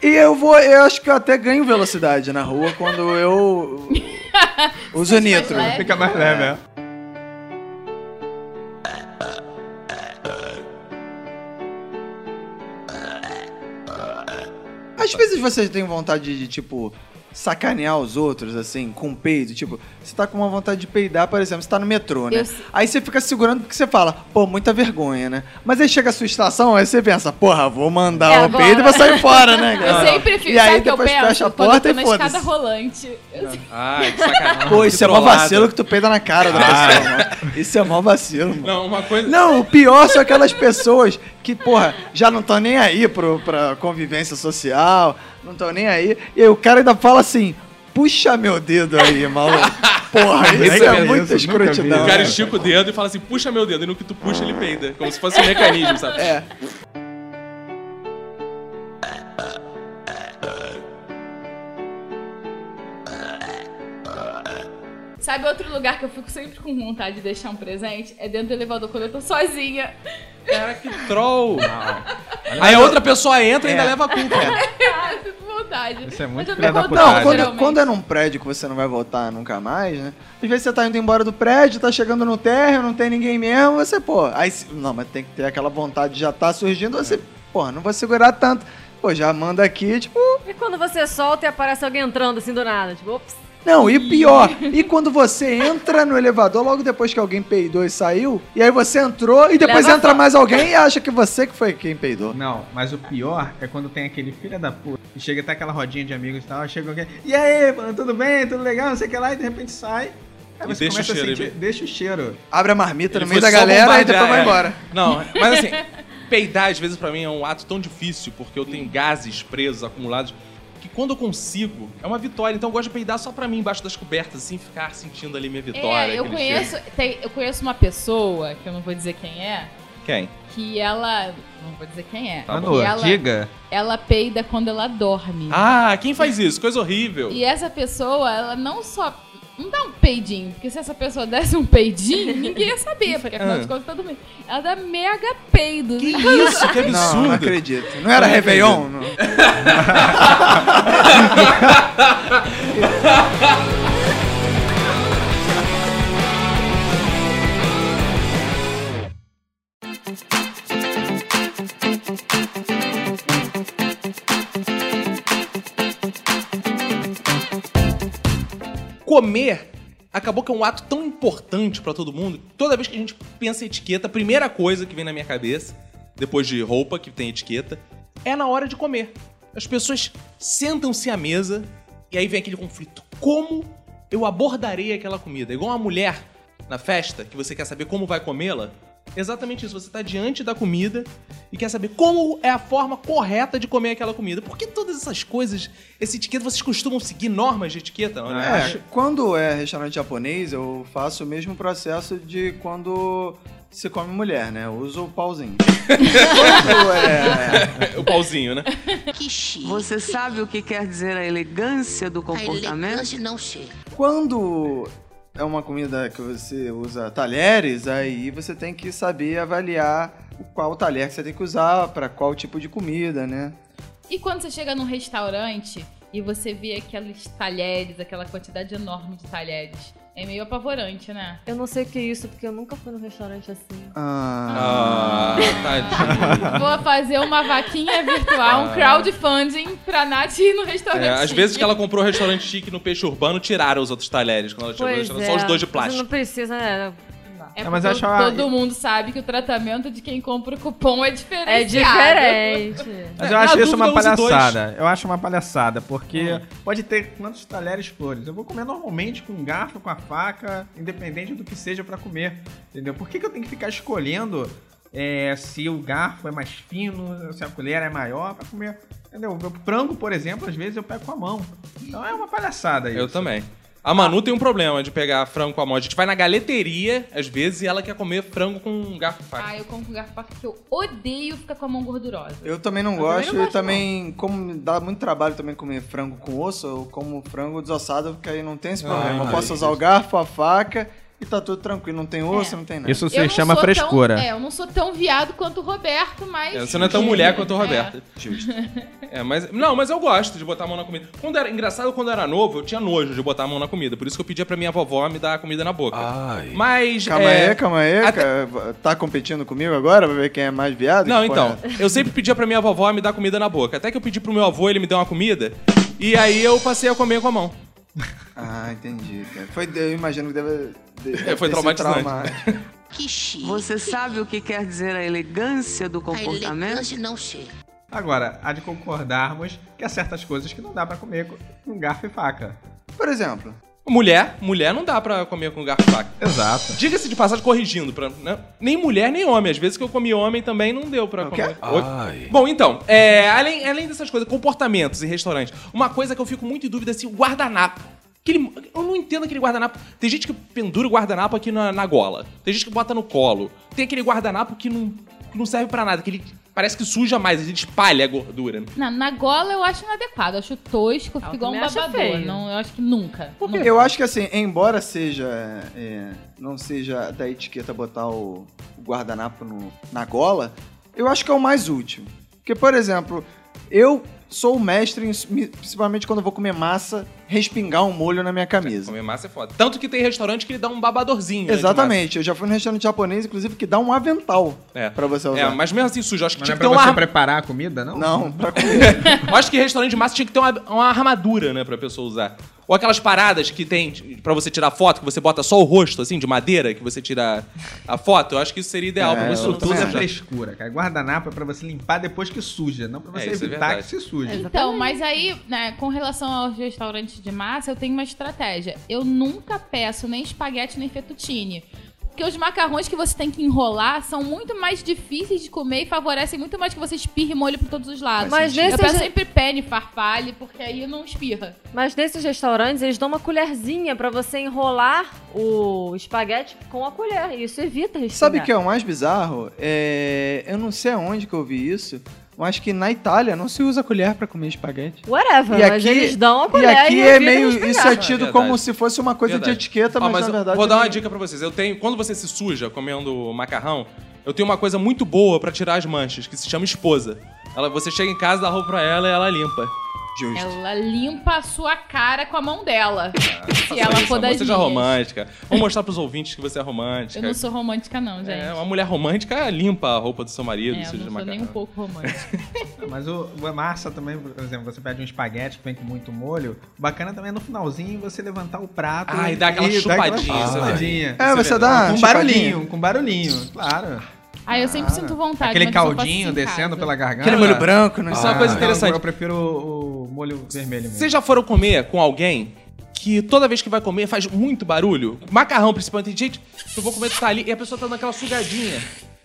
E eu vou, eu acho que eu até ganho velocidade na rua quando eu [LAUGHS] uso nitro. leve. fica mais leve, é. Às vezes vocês têm vontade de, tipo, sacanear os outros, assim, com peido. Tipo, você tá com uma vontade de peidar, por exemplo, você tá no metrô, né? Eu- Aí você fica segurando porque você fala, pô, muita vergonha, né? Mas aí chega a sua estação, aí você pensa, porra, vou mandar É o agora. peido e vou sair fora, né? [LAUGHS] Eu cara? sempre fico, E aí eu depois fecha a porta eu e na escada foda-se. rolante. Eu Ai, que sacanagem. [LAUGHS] Pô, isso é mó vacilo que tu peida na cara da pessoa, mano. Isso é mó vacilo, mano. Não, uma coisa. Não, o pior são aquelas pessoas que, porra, já não estão nem aí pro, pra convivência social, não estão nem aí. E aí o cara ainda fala assim, puxa meu dedo aí, maluco. [LAUGHS] Porra, isso é vi muita isso, vi. escrotidão. O cara né? estica o dedo e fala assim, puxa meu dedo. E no que tu puxa, ele peida. Como se fosse um mecanismo, sabe? É. Sabe outro lugar que eu fico sempre com vontade de deixar um presente? É dentro do elevador quando eu tô sozinha. Cara, que troll. [LAUGHS] Aí a outra pessoa entra e ainda É. leva a culpa. [LAUGHS] Ah, vontade. Isso é muito filha da não Verdade, quando, quando é num prédio que você não vai voltar nunca mais, né? Às vezes você tá indo embora do prédio, tá chegando no térreo, não tem ninguém mesmo, você, pô, aí, não, mas tem que ter aquela vontade de já tá surgindo, você, pô, não vou segurar tanto. Pô, já manda aqui, tipo, E quando você solta e aparece alguém entrando assim do nada? Tipo, ops. Não, e pior, e quando você entra no elevador logo depois que alguém peidou e saiu, e aí você entrou e depois Leva entra mais alguém e acha que você que foi quem peidou. Não, mas o pior é quando tem aquele filho da puta que chega até aquela rodinha de amigos e tal, chega alguém, e aí, mano, tudo bem, tudo legal, não sei o que lá, e de repente sai. Aí E você deixa começa o cheiro, a sentir, deixa o cheiro. Abre a marmita Ele no meio da galera e depois vai é. embora. Não, mas assim, [LAUGHS] peidar às vezes pra mim é um ato tão difícil, porque eu tenho gases presos, acumulados, que quando eu consigo, é uma vitória. Então eu gosto de peidar só pra mim, embaixo das cobertas, assim, ficar sentindo ali minha vitória. É, eu conheço, tem- eu conheço uma pessoa, que eu não vou dizer quem é. Quem? que ela. Não vou dizer quem é. Manu, que ela, diga. ela peida quando ela dorme. Ah, quem faz isso? Coisa horrível. E essa pessoa, ela não só. Não dá um peidinho, porque se essa pessoa desse um peidinho, [LAUGHS] ninguém ia saber, porque afinal Ah. de contas tá dormindo. Ela dá mega peido. Que isso? Que Não, absurdo. não acredito. Não era Não Réveillon? Não. [LAUGHS] [LAUGHS] Comer acabou que é um ato tão importante pra todo mundo. Toda vez que a gente pensa em etiqueta, a primeira coisa que vem na minha cabeça, depois de roupa que tem etiqueta, é na hora de comer. As pessoas sentam-se à mesa e aí vem aquele conflito. Como eu abordarei aquela comida. Igual uma mulher na festa, que você quer saber como vai comê-la. Exatamente isso, você tá diante da comida e quer saber como é a forma correta de comer aquela comida. Por que todas essas coisas, esse etiqueta, vocês costumam seguir normas de etiqueta? Não, né? É, quando é restaurante japonês, eu faço o mesmo processo de quando se come mulher, né? Eu uso o pauzinho. [LAUGHS] quando é... [LAUGHS] o pauzinho, né? Você sabe o que quer dizer a elegância do comportamento? não chega. Quando é uma comida que você usa talheres, aí você tem que saber avaliar qual talher que você tem que usar para qual tipo de comida, né? E quando você chega num restaurante e você vê aqueles talheres, aquela quantidade enorme de talheres, é meio apavorante, né? Eu não sei o que é isso, porque eu nunca fui num restaurante assim. Ah, tadinho. Vou fazer uma vaquinha virtual, um crowdfunding pra Nath ir no restaurante. É, às vezes que ela comprou um restaurante chique no Peixe Urbano, tiraram os outros talheres. Quando ela chegou no Pois restaurante, é. só os dois de Você plástico. não precisa, né? É Não, mas porque eu acho a- todo mundo sabe que o tratamento de quem compra o cupom é diferenciado. É diferente. Mas É, eu acho na isso uma dois. palhaçada. Eu acho uma palhaçada, porque pode ter quantos talheres flores. Eu vou comer normalmente com um garfo, com a faca, independente do que seja pra comer. Entendeu? Por que, que eu tenho que ficar escolhendo é, se o garfo é mais fino, se a colher é maior pra comer? Entendeu? O frango, por exemplo, às vezes eu pego com a mão. Então é uma palhaçada isso. Eu também. A Manu tem um problema de pegar frango com a mão. A gente vai na galeteria, às vezes, e ela quer comer frango com um garfo e faca. Ah, eu como com garfo porque eu odeio ficar com a mão gordurosa. Eu também não Eu gosto, também não e também, como dá muito trabalho também comer frango com osso, eu como frango desossado, porque aí não tem esse problema. eu posso usar o garfo, a faca e tá tudo tranquilo. Não tem osso, não tem nada. Isso se chama frescura. Tão, é, eu não sou tão viado quanto o Roberto, mas. É, Você não é tão mulher quanto o É. Roberto. Justo. [LAUGHS] É, mas, não, mas eu gosto de botar a mão na comida. Quando era, engraçado, quando eu era novo, eu tinha nojo de botar a mão na comida. Por isso que eu pedia pra minha vovó me dar a comida na boca. Ai. Mas. Calma é, aí, calma aí. até- cara. Tá competindo comigo agora pra ver quem é mais viado? Não, então. Eu sempre pedia pra minha vovó me dar comida na boca. Até que eu pedi pro meu avô, ele me deu uma comida. E aí eu passei a comer com a mão. [LAUGHS] Ah, entendi. cara. Foi, eu imagino que deve. deve É, foi ter sido traumatizante. traumático. Que chique. Você sabe o que quer dizer a elegância do A comportamento? elegância não chega. Agora, há de concordarmos que há certas coisas que não dá pra comer com- com garfo e faca. Por exemplo, Mulher, mulher não dá pra comer com garfo e faca. Exato. Diga-se de passagem, corrigindo, pra, né? nem mulher nem homem. Às vezes que eu comi homem também não deu pra comer. Oi? Ai. Bom, então, é, além, além dessas coisas, comportamentos em restaurante, uma coisa que eu fico muito em dúvida é assim, o guardanapo. Aquele, eu não entendo aquele guardanapo. Tem gente que pendura o guardanapo aqui na, na gola. Tem gente que bota no colo. Tem aquele guardanapo que não, que não serve pra nada, que ele parece que suja mais, ele espalha a gordura. né? Na, na gola eu acho inadequado, eu acho tosco, fica igual um babador. Não, eu acho que nunca. nunca. eu acho que assim, embora seja. é, não seja da etiqueta botar o, o guardanapo no- na gola, eu acho que é o mais útil. Porque, por exemplo, eu sou o mestre, em, principalmente quando eu vou comer massa, respingar um molho na minha camisa. Comer massa é foda. Tanto que tem restaurante que ele dá um babadorzinho. né, Exatamente, eu já fui no restaurante japonês, inclusive, que dá um avental. É. pra você usar. É, mas mesmo assim sujo. Acho que Mas não tinha é que pra ter você uma... preparar a comida, não? Não, pra [LAUGHS] comer. Eu acho que restaurante de massa tinha que ter uma, uma armadura, né, pra pessoa usar. Ou aquelas paradas que tem pra você tirar foto, que você bota só o rosto, assim, de madeira, que você tira a foto. Eu acho que isso seria ideal É, pra você Isso tudo é frescura, cara. Guardanapo é pra você limpar depois que suja, não pra você É, isso é evitar verdade. que se suje. Então, mas aí, né, com relação aos restaurantes de massa, eu tenho uma estratégia. Eu nunca peço nem espaguete nem fettuccine. Porque os macarrões que você tem que enrolar são muito mais difíceis de comer e favorecem muito mais que você espirre molho por todos os lados. Mas eu peço je- sempre penne, farfalle, porque aí não espirra. Mas nesses restaurantes, eles dão uma colherzinha pra você enrolar o espaguete com a colher. E isso evita respingar. Sabe o que é o mais bizarro? É, Eu não sei aonde que eu vi isso, mas que na Itália não se usa colher pra comer espaguete. Whatever, E mas aqui- eles dão a E colher aqui e é meio. respingar. Isso é Ah, tido como se fosse uma coisa Verdade. de etiqueta, mas, mas na verdade. vou dar uma dica pra vocês. Eu tenho, quando você se suja comendo macarrão, eu tenho uma coisa muito boa pra tirar as manchas, que se chama esposa. Ela, você chega em casa, dá roupa pra ela e ela limpa. Justo. Ela limpa a sua cara com a mão dela. se Faça ela for das Seja romântica. Vamos mostrar pros ouvintes que você é romântica. Eu não sou romântica, não, gente. É, uma mulher romântica limpa a roupa do seu marido, É, eu não sou nem um pouco romântica. [LAUGHS] Mas o, o massa também, por exemplo, você pede um espaguete que vem com muito molho. Bacana também é no finalzinho você levantar o prato. Ah, e dar aquela chupadinha, isso é chupadinha. É, você dá. Com chupadinha. barulhinho, com barulhinho, claro. Ah, eu sempre sinto vontade. Aquele caldinho descendo pela garganta. Aquele molho branco, né? Isso é uma coisa Não, interessante. Eu prefiro o, o molho vermelho mesmo. Vocês já foram comer com alguém que toda vez que vai comer faz muito barulho. Macarrão, principalmente. Tem gente, eu vou comer, tu tá ali e a pessoa tá dando aquela sugadinha.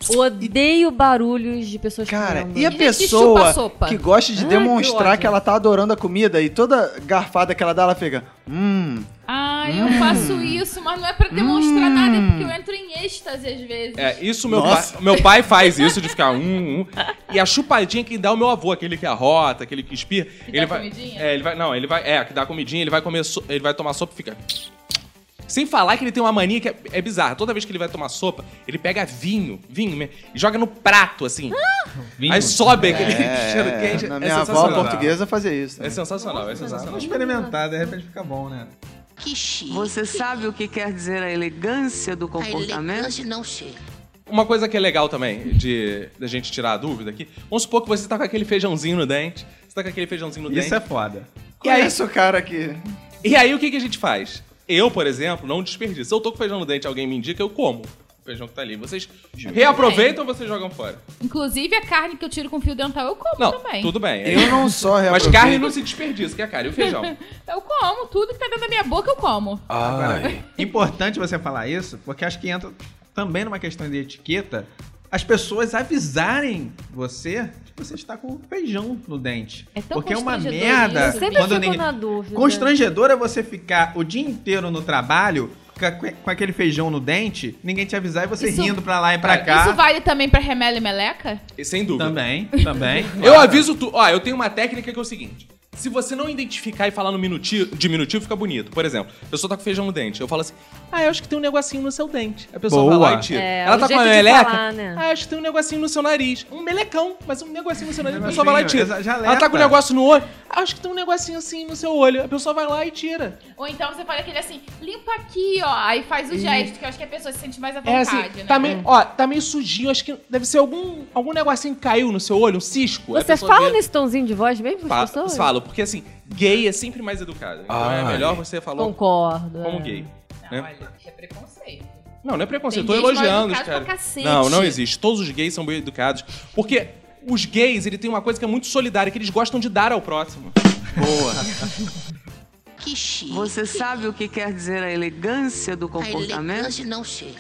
Odeio barulhos de pessoas Cara, comendo. e a que pessoa sopa. que gosta de Ah, demonstrar que que, ela tá adorando a comida e toda garfada que ela dá, ela fica. Hum. Ah, eu faço isso, mas não é pra demonstrar nada, é porque eu entro em êxtase às vezes. É, isso meu pai, meu pai faz isso de ficar um, um. E a chupadinha que dá o meu avô, aquele que arrota, aquele que espirra. ele dá vai, comidinha? É, ele vai. Não, ele vai. É, que dá comidinha, ele vai comer. so- ele vai tomar sopa e fica. Sem falar que ele tem uma mania que é, é bizarra. Toda vez que ele vai tomar sopa, ele pega vinho, vinho mesmo, e joga no prato, assim. Vinho. Aí sobe aquele É, [LAUGHS] cheiro quente. na é minha avó portuguesa fazia isso. É sensacional, é sensacional. Vamos experimentar, de repente fica bom, né? Que chique. Você sabe o que quer dizer a elegância do comportamento? não chega. Uma coisa que é legal também de da gente tirar a dúvida aqui. Vamos supor que você tá com aquele feijãozinho no dente. Você tá com aquele feijãozinho no Isso dente. é foda. E aí, Conheço o cara aqui. e aí o que, que a gente faz? Eu, por exemplo, não desperdiço. Se eu tô com feijão no dente alguém me indica, eu como o feijão que tá ali. Vocês reaproveitam ou vocês jogam fora? Inclusive a carne que eu tiro com fio dental eu como Não, também. tudo bem. Eu não só Mas reaproveito. carne não se desperdiça, que é a cara. E o feijão? [LAUGHS] Eu como, tudo que tá dentro da minha boca eu como. Agora, importante você falar isso, porque acho que entra também numa questão de etiqueta, as pessoas avisarem você que você está com feijão no dente. É tão porque é uma constrangedor merda. isso. Eu sempre quando fico ninguém- na dúvida. Constrangedor é você ficar o dia inteiro no trabalho com aquele feijão no dente, ninguém te avisar e você Isso- rindo pra lá e pra cá. Isso vale também pra remela e meleca? E Sem dúvida. Também, também. Eu aviso tu. Ó, eu tenho uma técnica que é o seguinte. Se você não identificar e falar no minutivo, diminutivo, fica bonito. Por exemplo, a pessoa tá com feijão no dente. Eu falo assim, ah, eu acho que tem um negocinho no seu dente. A pessoa vai Boa. lá e tira. É, Ela o tá com uma meleca. falar, né? Ah, acho que tem um negocinho no seu nariz. Um melecão, mas um negocinho no seu nariz. A pessoa vai lá e tira. Ela tá com um negócio no olho. Ah, acho que tem um negocinho assim no seu olho. A pessoa vai lá e tira. Ou então você fala aquele assim, limpa aqui, ó, aí faz o gesto, que eu acho que a pessoa se sente mais à É vontade, assim, né? tá meio, ó, tá meio sujinho. Acho que deve ser algum, algum negocinho que caiu no seu olho, um cisco. Você fala vê- nesse tomzinho de voz mesmo com Fa- porque assim, gay é sempre mais educado. Então é Ai. melhor você falar Concordo. como é. gay. Não, né? olha, é preconceito. Não, não é preconceito, eu Tem tô gays mal elogiando cacete. Não, não existe. Todos os gays são bem educados. Porque os gays, ele tem uma coisa que é muito solidária, que eles gostam de dar ao próximo. Boa. [LAUGHS] Que chique. Você sabe o que quer dizer a elegância do A comportamento? elegância não chega.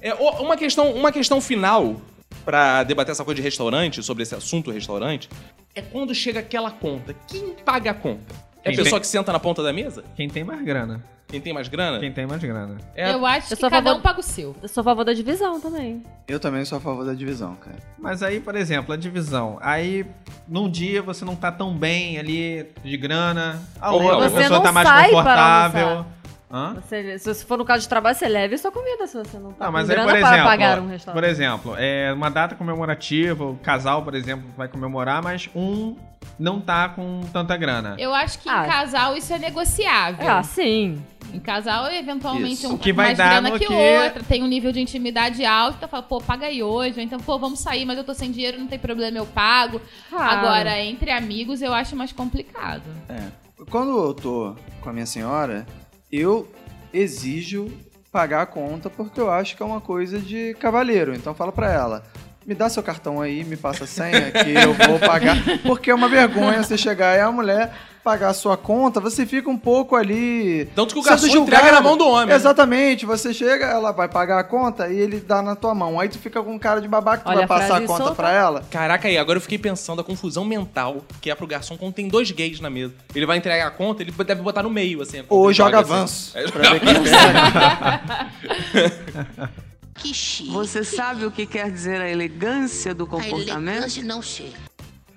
É, uma questão, uma questão final pra debater essa coisa de restaurante, sobre esse assunto restaurante, é quando chega aquela conta. Quem paga a conta? É a Quem pessoa tem- que senta na ponta da mesa? Quem tem mais grana. Quem tem mais grana? Quem tem mais grana. É, Eu acho Eu que sou a cada favor- um paga o seu. Eu sou a favor da divisão também. Eu também sou a favor da divisão, cara. Mas aí, por exemplo, a divisão. Aí, num dia você não tá tão bem ali de grana. A Ou outra você pessoa não tá mais sai para confortável. almoçar. Hã? Você- se for no caso de trabalho, você leve sua comida se você não tá Não, com mas aí, grana por para exemplo, pagar um por restaurante. exemplo, é uma data comemorativa, o casal, por exemplo, vai comemorar, mas um não tá com tanta grana. Eu acho que Ah. em casal isso é negociável. Ah, sim. Em casal, eventualmente, Isso. um O que vai mais dar grana que que- outra, tem um nível de intimidade alto, então fala, pô, paga aí hoje, ou então, pô, vamos sair, mas eu tô sem dinheiro, não tem problema, eu pago. Claro. Agora, entre amigos, eu acho mais complicado. É. Quando eu tô com a minha senhora, eu exijo pagar a conta porque eu acho que é uma coisa de cavalheiro. Então fala pra ela. Me dá seu cartão aí, me passa a senha que eu vou pagar. Porque é uma vergonha você chegar e a mulher pagar a sua conta, você fica um pouco ali. Tanto que o garçom julgado. entrega na mão do homem. né? Exatamente. Você chega, ela vai pagar a conta e ele dá na tua mão. Aí tu fica com cara de babaca, tu Olha vai a passar a conta solta. pra ela. Caraca, aí, agora eu fiquei pensando a confusão mental que é pro garçom quando tem dois gays na mesa. Ele vai entregar a conta, ele deve botar no meio, assim. Ou ele joga assim. avanço. É, Pra ver quem. [LAUGHS] [LAUGHS] Que chique. Você sabe o que quer dizer a elegância do A comportamento? elegância não chega.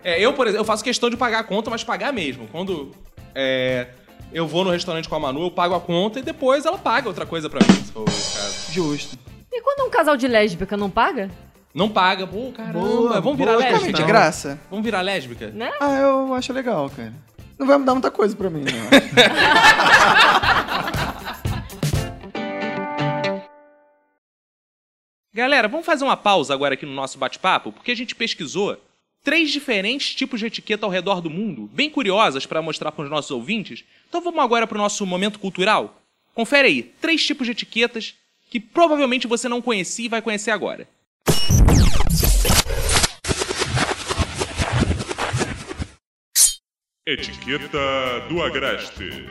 É, eu, por exemplo, eu faço questão de pagar a conta, mas pagar mesmo. Quando é, eu vou no restaurante com a Manu, eu pago a conta e depois ela paga outra coisa pra mim, se for o caso. Justo. E quando um casal de lésbica não paga? Não paga, pô, caramba, Boa, vamos virar boa lésbica. De graça. Vamos virar lésbica? Né? Ah, eu acho legal, cara. Não vai mudar muita coisa pra mim, não. [LAUGHS] Galera, vamos fazer uma pausa agora aqui no nosso bate-papo, porque a gente pesquisou três diferentes tipos de etiqueta ao redor do mundo, bem curiosas para mostrar para os nossos ouvintes. Então vamos agora para o nosso momento cultural? Confere aí, três tipos de etiquetas que provavelmente você não conhecia e vai conhecer agora. Etiqueta do Agreste.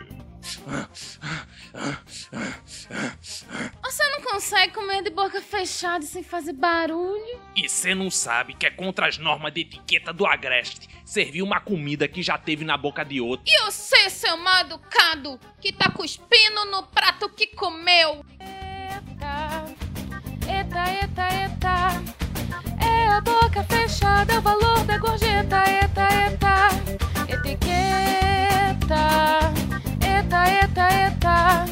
Você não consegue comer de boca fechada sem fazer barulho? E você não sabe que é contra as normas de etiqueta do Agreste servir uma comida que já teve na boca de outro. E você, seu mal educado, que tá cuspindo no prato que comeu? Eita, eita, eita. É a boca fechada, o valor da gorjeta. Eita, eita. Etiqueta. Eita, eita, eita.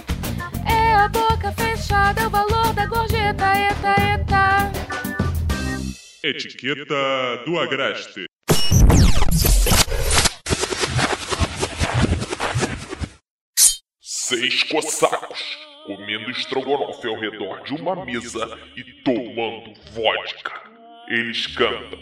É a boca fechada, o valor da gorjeta. Eita, eita. Etiqueta do Agreste. Seis cossacos comendo estrogonofe ao redor de uma mesa e tomando vodka. Eles cantam,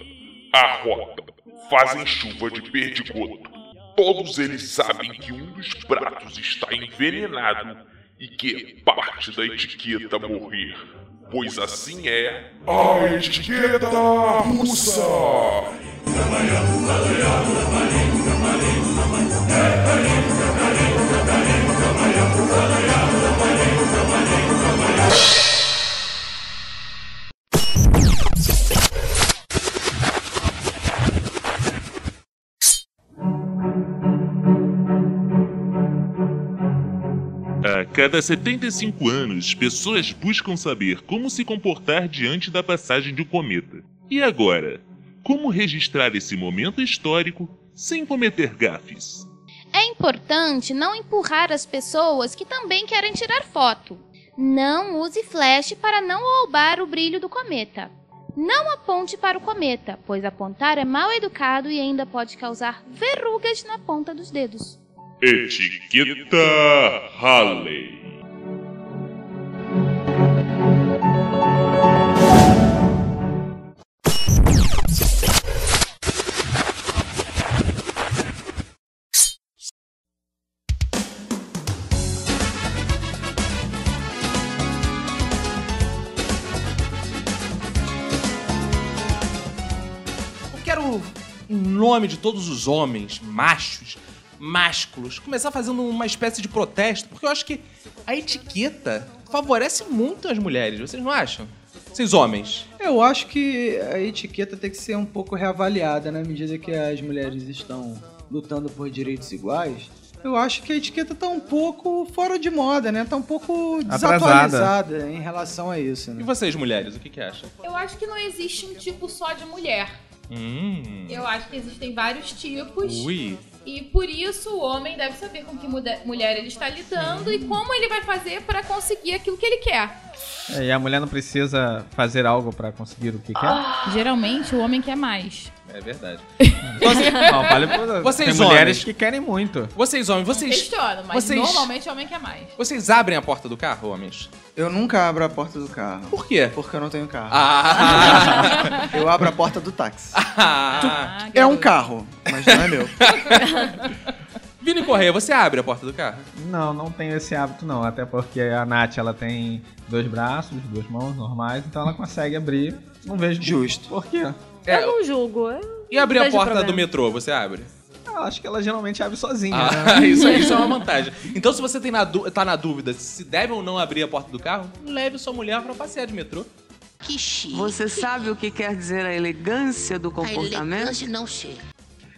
arrotam, fazem chuva de perdigoto. Todos eles sabem que um dos pratos está envenenado e que é parte da etiqueta morrer, pois assim é a etiqueta russa. Cada 75 anos, pessoas buscam saber como se comportar diante da passagem de um cometa. E agora? Como registrar esse momento histórico sem cometer gafes? É importante não empurrar as pessoas que também querem tirar foto. Não use flash para não roubar o brilho do cometa. Não aponte para o cometa, pois apontar é mal educado e ainda pode causar verrugas na ponta dos dedos. Etiqueta Halley. Eu quero, em nome de todos os homens, machos, másculos, começar fazendo uma espécie de protesto, porque eu acho que a etiqueta favorece muito as mulheres, vocês não acham? Vocês homens. Eu acho que a etiqueta tem que ser um pouco reavaliada na medida que as mulheres estão lutando por direitos iguais. Eu acho que a etiqueta tá um pouco fora de moda, né? Tá um pouco Atrasada. desatualizada em relação a isso, E né? vocês, mulheres, o que, que acham? Eu acho que não existe um tipo só de mulher. Hum. Eu acho que existem vários tipos. Ui. E por isso o homem deve saber com que mulher ele está lidando e como ele vai fazer para conseguir aquilo que ele quer. É, E a mulher não precisa fazer algo pra conseguir o que quer? Geralmente o homem quer mais. É verdade. [LAUGHS] Não, vale [LAUGHS] por... Vocês Tem mulheres homens. que querem muito. Vocês, homens, vocês. Questiono, mas vocês- normalmente o homem quer mais. Vocês abrem a porta do carro, homens? Eu nunca abro a porta do carro. Por quê? Porque eu não tenho carro. Ah! [LAUGHS] Eu abro a porta do táxi. ah. É um carro, mas não é meu. Vini Correia, você abre a porta do carro? Não, não tenho esse hábito não, até porque a Nath ela tem dois braços, duas mãos normais, então ela consegue abrir. Não vejo Justo. por quê. É, Eu não julgo. eu E abrir a porta do metrô, você abre? Eu acho que ela geralmente abre sozinha, Ah, né? [LAUGHS] isso, isso é uma vantagem. Então, se você tem na tá na dúvida se deve ou não abrir a porta do carro, leve sua mulher pra passear de metrô. Que chique. Você sabe o que quer dizer a elegância do A comportamento? elegância não chega.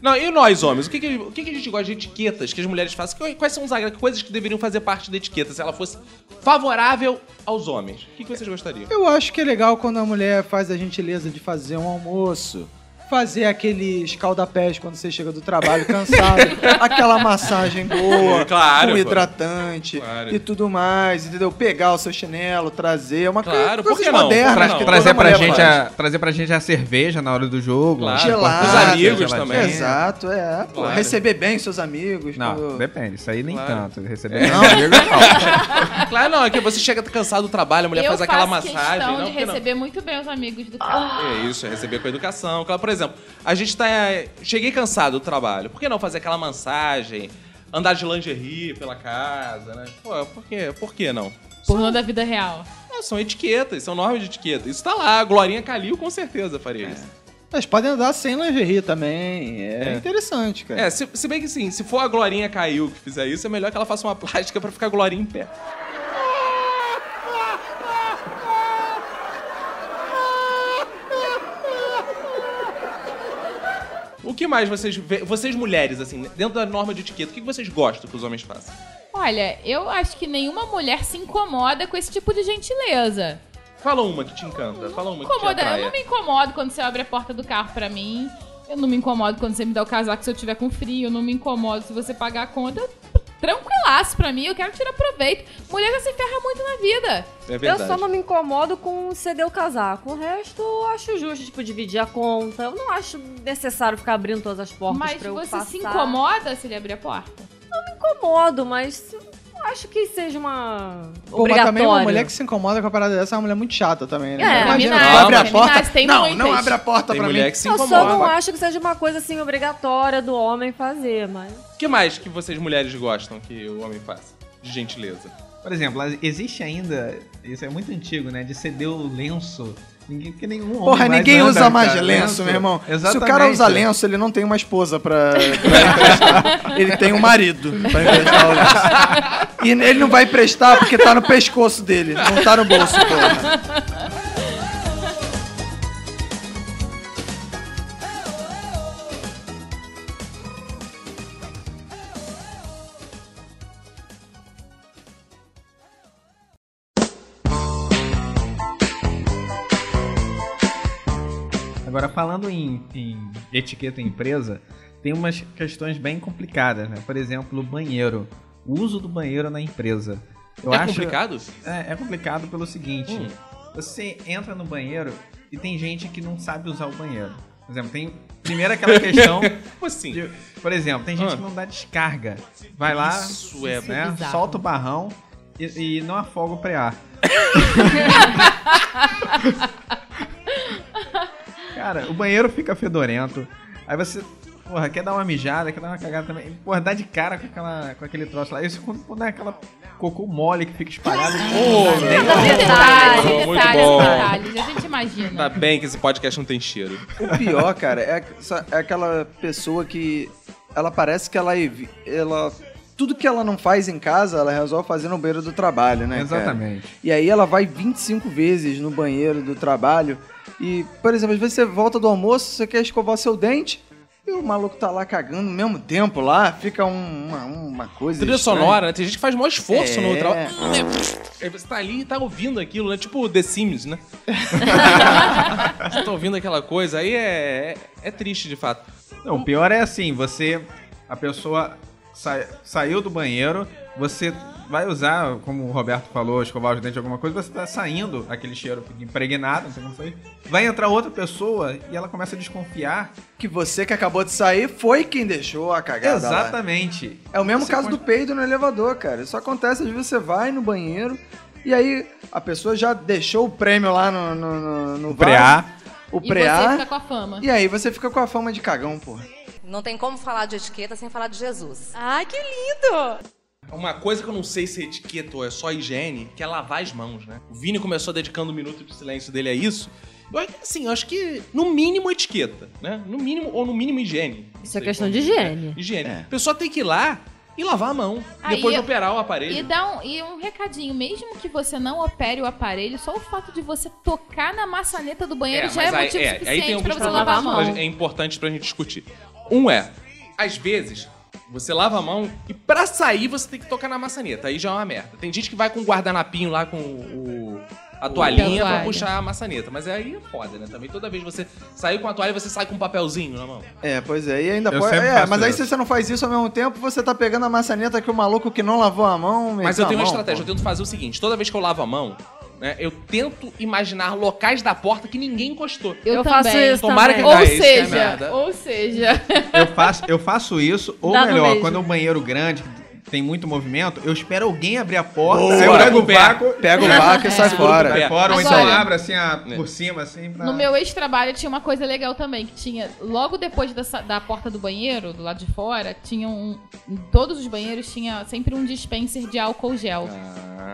Não, e nós, homens? O que, que, o que, que a gente gosta de etiquetas que as mulheres fazem? Quais- são as coisas que deveriam fazer parte da etiqueta se ela fosse favorável aos homens? O que, que vocês gostariam? Eu acho que é legal quando a mulher faz a gentileza de fazer um almoço. Fazer aquele escaldapés quando você chega do trabalho cansado. [LAUGHS] aquela massagem boa, Claro, com pô. hidratante Claro. e tudo mais, entendeu? Pegar o seu chinelo, trazer uma Claro, coisa que não? toda trazer, pra gente faz. a, trazer pra gente a cerveja na hora do jogo. Claro. Gelada, Os amigos também. Exato, é. Pô, Claro. Receber bem seus amigos. Não, pô. depende, isso aí nem Claro. tanto. Receber Não. amigo, [LAUGHS] não. Claro, não, é que você chega cansado do trabalho, a mulher eu faz aquela faço massagem. questão Não, de que não? receber muito bem os amigos do carro. É isso, é receber com educação. Claro, por exemplo, a gente tá. Cheguei cansado do trabalho. Por que não fazer aquela massagem? Andar de lingerie pela casa, né? Pô, por que, por que não? Pornô da vida real. É, são etiquetas, são normas de etiqueta. Isso tá lá, a Glorinha Calil com certeza faria isso. Eles podem andar sem lingerie também. É, É. interessante, cara. É, se, se bem que sim, se for a Glorinha caiu que fizer isso, é melhor que ela faça uma [LAUGHS] plástica pra ficar a Glorinha em pé. Que mais vocês vê, vocês mulheres, assim, dentro da norma de etiqueta, o que vocês gostam que os homens façam? Olha, eu acho que nenhuma mulher se incomoda com esse tipo de gentileza. Fala uma que te encanta, fala uma que te Incomoda, eu atrai. não me incomodo quando você abre a porta do carro pra mim. Eu não me incomodo quando você me dá o casaco se eu tiver com frio. Eu não me incomodo se você pagar a conta. Tranquilaço pra mim, eu quero tirar proveito. Mulher já se ferra muito na vida. É Eu só não me incomodo com ceder o casaco. O resto eu acho justo, tipo, dividir a conta. Eu não acho necessário ficar abrindo todas as portas Mas pra eu você passar. se incomoda se ele abrir a porta? Não me incomodo, mas acho que seja uma Pô, mas também uma mulher que se incomoda com a parada dessa é uma mulher muito chata também, né? É, Imagina, feminaz, tu abre a porta. tem não, muitas. não abre a porta Tem pra mulher mim. que se Eu incomoda. só não acho que seja uma coisa assim obrigatória do homem fazer, mas. O que mais que vocês mulheres gostam que o homem faça? De gentileza. Por exemplo, existe ainda, isso é muito antigo, né? De ceder o lenço. Ninguém, porque nenhum homem Porra, mais ninguém anda, usa mais cara, lenço, meu irmão. Exatamente. Se o cara usa lenço, ele não tem uma esposa pra, pra emprestar. ele tem um marido pra emprestar o lenço. E ele não vai emprestar porque tá no pescoço dele, não tá no bolso, porra. Falando em, em etiqueta em empresa, tem umas questões bem complicadas, né? Por exemplo, o banheiro. O uso do banheiro na empresa. Eu É acho- complicado? É, é complicado pelo seguinte: Hum. você entra no banheiro e tem gente que não sabe usar o banheiro. Por exemplo, tem primeiro aquela questão. [LAUGHS] Assim? de- por exemplo, tem gente Ah. que não dá descarga. Vai lá, Isso é né, bizarro. solta o barrão e, e não afoga o preá. [LAUGHS] Cara, o banheiro fica fedorento. Aí você, porra, quer dar uma mijada, quer dar uma cagada também. Porra, dá de cara com, aquela, com aquele troço lá. Isso quando, quando é aquela cocô mole que fica espalhado. Ô, não dá nem- meu Detalhes, Muito detalhes, bom. detalhes. A gente imagina. Ainda bem que esse podcast não tem cheiro. O pior, cara, é, essa- é aquela pessoa que ela parece que ela, evi- ela tudo que ela não faz em casa, ela resolve fazer no banheiro do trabalho, né? cara? Exatamente. E aí ela vai 25 vezes no banheiro do trabalho. E, por exemplo, às vezes você volta do almoço, você quer escovar seu dente, e o maluco tá lá cagando no mesmo tempo lá, fica um- uma, uma coisa. Trilha estranha. sonora, né? Tem gente que faz maior esforço no É. trabalho. Aí você tá ali e tá ouvindo aquilo, né? Tipo The Sims, né? [LAUGHS] você tá ouvindo aquela coisa, aí é, é, é triste de fato. Não, o pior é assim, você. A pessoa sai- saiu do banheiro, você vai usar, como o Roberto falou, escovar os dentes alguma coisa, você tá saindo, aquele cheiro impregnado, não sei como foi. Vai entrar outra pessoa e ela começa a desconfiar. Que você que acabou de sair foi quem deixou a cagada. lá. Exatamente. É o mesmo Você caso pode- do peido no elevador, cara. Isso acontece, às vezes você vai no banheiro e aí a pessoa já deixou o prêmio lá no, no, no, no preá. vaso, O E você preá. fica com a fama. E aí você fica com a fama de cagão, porra. Não tem como falar de etiqueta sem falar de Jesus. Ai, que lindo! Uma coisa que eu não sei se é etiqueta ou é só higiene, que é lavar as mãos, né? O Vini começou dedicando um minuto de silêncio dele a isso. Eu, assim, eu acho que no mínimo etiqueta, né? No mínimo, ou no mínimo higiene. Isso é questão de higiene. Higiene. A pessoa tem que ir lá e lavar a mão. Aí depois de operar o aparelho. E, dá um, e um recadinho, mesmo que você não opere o aparelho, só o fato de você tocar na maçaneta do banheiro já é mas aí- motivo é, suficiente aí tem pra alguns você lavar a mão. É importante pra gente discutir. Um é, às vezes, você lava a mão e pra sair você tem que tocar na maçaneta. Aí já é uma merda. Tem gente que vai com o guardanapinho lá com o. A toalhinha pra puxar a maçaneta. Mas aí é foda, né? Também toda vez que você sair com a toalha, você sai com um papelzinho na mão. É, pois é. E ainda Eu pode. sempre É, faço mas aí isso. se você não faz isso ao mesmo tempo, você tá pegando a maçaneta que o maluco que não lavou a mão. Mas meteu eu tenho a uma mão, estratégia, eu tento fazer o seguinte: toda vez que eu lavo a mão, né, eu tento imaginar locais da porta que ninguém encostou. Eu, Eu também. faço isso Tomara também. que Ou isso que é seja, merda. ou seja, Eu faço, eu faço isso, ou Dá melhor, quando é um banheiro grande, que tem muito movimento, eu espero alguém abrir a porta, Boa. eu pego o vácuo, Pega o vácuo [LAUGHS] e sai fora. pé. sai fora, ou então abre assim, a- por cima, assim, pra... no meu ex-trabalho tinha uma coisa legal também, que tinha, logo depois dessa- da porta do banheiro, do lado de fora, tinha um, em todos os banheiros tinha sempre um dispenser de álcool gel.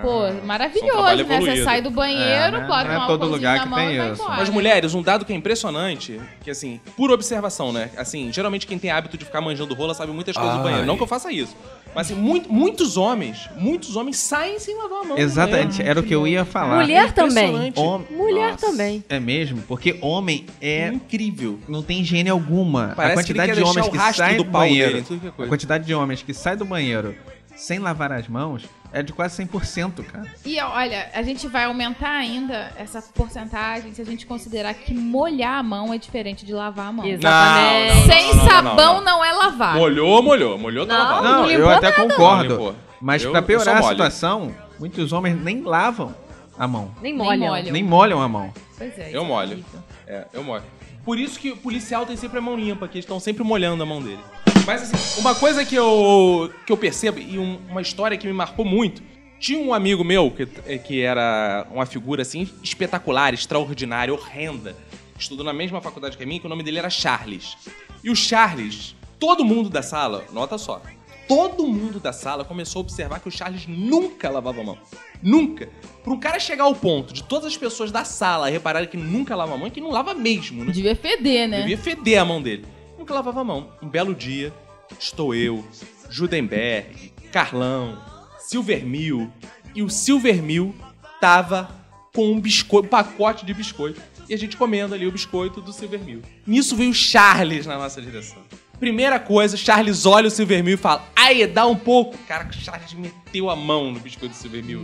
Pô, um trabalho maravilhoso, né? Você sai do banheiro, É, né? bota é um todo álcoolzinho lugar na que mão tem e vai isso. embora. Mas mulheres, um dado que é impressionante, que assim, por observação, né? Assim, geralmente quem tem hábito de ficar manjando rola sabe muitas coisas do Ai. banheiro. Não que eu faça isso. Mas assim, muito- muitos homens, muitos homens saem sem lavar a mão. no Exatamente, era o que eu ia falar. Mulher também. Impressionante. Hom- Mulher também. É mesmo? Porque homem é. Incrível. Não tem higiene alguma. Parece a quantidade que ele de homens que saem do do, banheiro. dele é a quantidade de homens que saem do banheiro sem lavar as mãos é de quase 100%, cara. E olha, a gente vai aumentar ainda essa porcentagem se a gente considerar que molhar a mão é diferente de lavar a mão. Exatamente. Não, não, Sem não, não, não, sabão não. não, é lavar. Molhou, molhou. Molhou, tá Não, lavado. Não, não eu até nada. Concordo. Mas Eu- pra eu piorar a situação, muitos homens nem lavam a mão. Nem Nem molha. molham. Nem molham a mão. Pois é. Eu é molho. É, eu molho. Por isso que o policial tem sempre a mão limpa, que eles estão sempre molhando a mão dele. Mas assim, uma coisa que eu, que eu percebo, e um- uma história que me marcou muito, tinha um amigo meu que, eh, que era uma figura assim espetacular, extraordinária, horrenda. Estudou na mesma faculdade que a minha, que o nome dele era Charles. E o Charles, todo mundo da sala, nota só, todo mundo da sala começou a observar que o Charles nunca lavava a mão. Nunca. Pra um cara chegar ao ponto de todas as pessoas da sala repararem que nunca lava a mão, é que não lava mesmo, né? Devia feder, né? Devia feder a mão dele. Nunca lavava a mão. Um belo dia, estou eu, Judenberg, Carlão, Silvermil. E o Silvermil tava com um biscoito, um pacote de biscoito. E a gente comendo ali o biscoito do Silvermil. Nisso veio o Charles na nossa direção. Primeira coisa, Charles olha o Silvermil e fala: Aí, dá um pouco. Cara, o Charles meteu a mão no biscoito do Silvermil.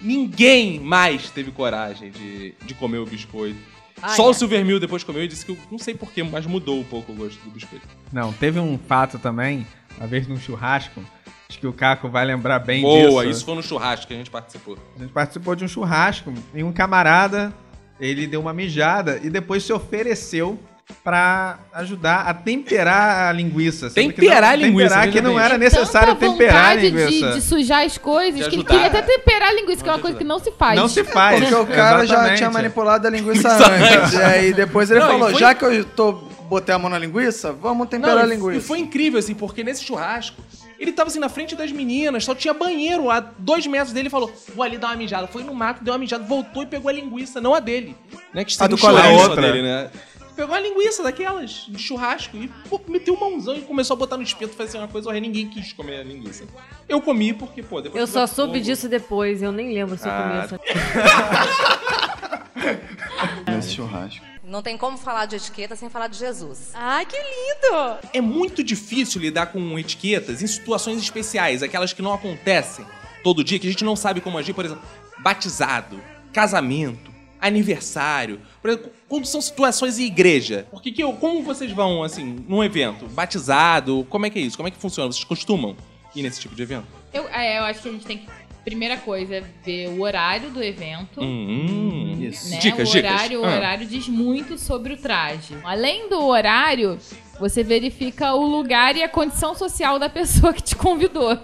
Ninguém mais teve coragem de, de comer o biscoito. Ai, Só ai. o Silvermil depois comeu e disse que eu não sei porquê, mas mudou um pouco o gosto do biscoito. Não, teve um fato também, uma vez num churrasco, acho que o Caco vai lembrar bem Boa, disso. isso foi no churrasco que a gente participou. A gente participou de um churrasco e um camarada, ele deu uma mijada e depois se ofereceu pra ajudar a temperar a linguiça. Temperar a linguiça, Temperar que não era bem. necessário Tanta temperar a vontade linguiça. De, de sujar as coisas que ele queria até temperar a linguiça, que é uma coisa que não se faz. Não se faz. Porque o cara já exatamente. tinha manipulado a linguiça antes. E aí depois ele Não, falou: foi- já que eu tô, botei a mão na linguiça, vamos temperar Não, a linguiça. E foi incrível, assim, porque nesse churrasco, ele tava assim na frente das meninas, só tinha banheiro a dois metros dele e falou: vou ali dar uma mijada. Foi no mato, deu uma mijada, voltou e pegou a linguiça, não a dele. Né, que A do Outra. dele, né? Pegou a linguiça daquelas, de churrasco, e pô, meteu o mãozão e começou a botar no espeto, fazer uma coisa horrível. Ninguém quis comer a linguiça. Eu comi porque, pô, depois Eu só soube fogo- disso depois, eu nem lembro se eu comi Ah. essa. [LAUGHS] Nesse churrasco. Não tem como falar de etiqueta sem falar de Jesus. Ai, que lindo! É muito difícil lidar com etiquetas em situações especiais, aquelas que não acontecem todo dia, que a gente não sabe como agir, por exemplo, batizado, casamento, aniversário. Por exemplo, quando são situações em igreja. Porque que eu, como vocês vão, assim, num evento? Batizado, como é que é isso? Como é que funciona? Vocês costumam ir nesse tipo de evento? Eu, é, eu acho que a gente tem que. Primeira coisa é ver o horário do evento. Hum, Isso. Né? Dicas, o dicas. horário, o Ah. horário diz muito sobre o traje. Além do horário, você verifica o lugar e a condição social da pessoa que te convidou.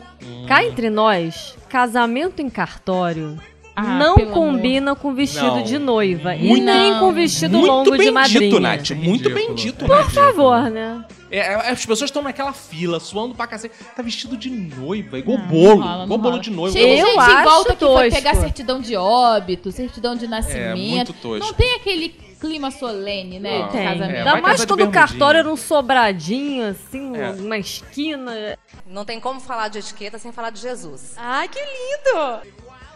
Cá entre nós, casamento em cartório Ah, não combina com vestido Não. de noiva e Muito- nem com vestido Muito longo de madrinha. dito, Nath. Muito bem Ridículo. dito, Por Nath. favor, né? É, é, as pessoas estão naquela fila, suando pra cacete. Tá vestido de noiva, igual Não, bolo. não rola, igual bolo rola. de noiva. Cheio Eu gente em acho volta que foi tosco. pegar certidão de óbito, certidão de nascimento. É, muito tosco. Não tem aquele clima solene, né? Não, de Tem. casamento. É, Ainda mais quando o cartório era um sobradinho, assim, É. na esquina. Não tem como falar de etiqueta sem falar de Jesus. Ai, que lindo!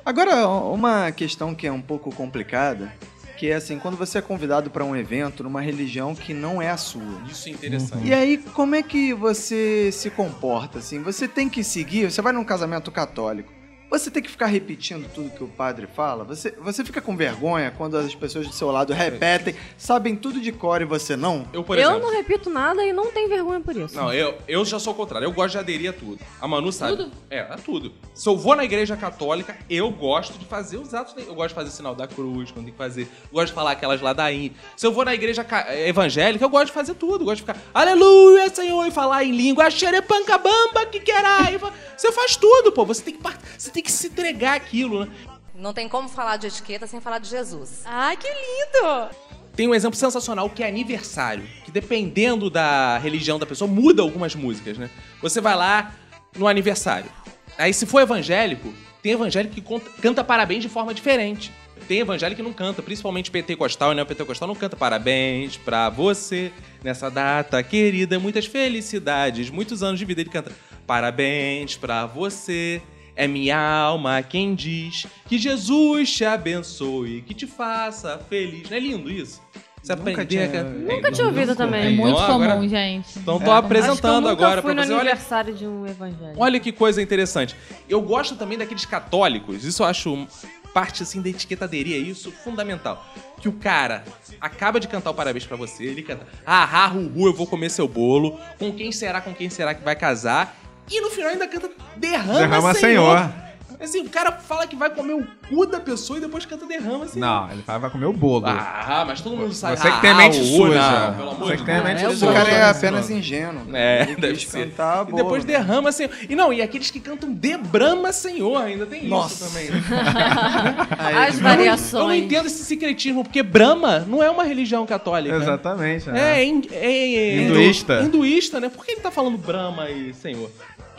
Agora, uma questão que é um pouco complicada, que é assim, quando você é convidado para um evento numa religião que não é a sua. Isso é interessante. E aí, como é que você se comporta assim? Você tem que seguir, você vai num casamento católico. Você tem que ficar repetindo tudo que o padre fala? Você, você fica com vergonha quando as pessoas do seu lado repetem, sabem tudo de cor e você não? Eu, por eu exemplo. não repito nada e não tenho vergonha por isso. Não, eu, eu já sou o contrário. Eu gosto de aderir a tudo. A Manu sabe. Tudo? É, a tudo. Se eu vou na igreja católica, eu gosto de fazer os atos. Eu gosto de fazer o sinal da cruz, quando tem que fazer. Eu gosto de falar aquelas ladainhas. Se eu vou na igreja ca- evangélica, eu gosto de fazer tudo. Eu gosto de ficar, aleluia, Senhor, e falar em língua, xerepancabamba, que querai. Você faz tudo, pô. Você tem que, você tem que se entregar aquilo, né? Não tem como falar de etiqueta sem falar de Jesus. Ai, que lindo! Tem um exemplo sensacional que é aniversário, que dependendo da religião da pessoa, muda algumas músicas, né? Você vai lá no aniversário. Aí, se for evangélico, Tem evangélico que conta- canta parabéns de forma diferente. Tem evangélico que não canta, principalmente pentecostal, né? O pentecostal não canta parabéns pra você nessa data querida, muitas felicidades, muitos anos de vida. Ele canta parabéns pra você. É minha alma quem diz que Jesus te abençoe, que te faça feliz. Não é lindo isso? Você Nunca aprender tinha- a cantar. Nunca tinha ouvido também. É muito Então, agora- comum, gente. Então tô Acho que eu apresentando nunca agora fui pra no você. Olha, aniversário de um evangélico. Olha que coisa interessante. Eu gosto também daqueles católicos, isso eu acho parte assim da etiquetaderia, isso fundamental. Que o cara acaba de cantar o parabéns pra você, ele canta, ah, ah, ru, eu vou comer seu bolo, com quem será, com quem será que vai casar, e no final ainda canta derrama, Derrama, senhor. Senhor. Assim, o cara fala que vai comer o cu da pessoa e depois canta derrama, senhor. Não, ele fala, vai comer o bolo. Ah, mas todo mundo sabe. Você que tem a Ah, mente o- suja. não, pelo amor Você de que tem a Deus. mente É, suja. o cara é Não, apenas não. ingênuo. É, Ele deve ser. cantar E depois né? derrama Senhor. E não, e aqueles que cantam de Brahma Senhor ainda tem Nossa. isso também. [LAUGHS] As Eu variações. não entendo esse secretismo, porque Brahma não é uma religião católica. Exatamente. É, né? é, hin- é- é- Hinduísta. Hinduísta, né? Por que ele tá falando Brahma e Senhor?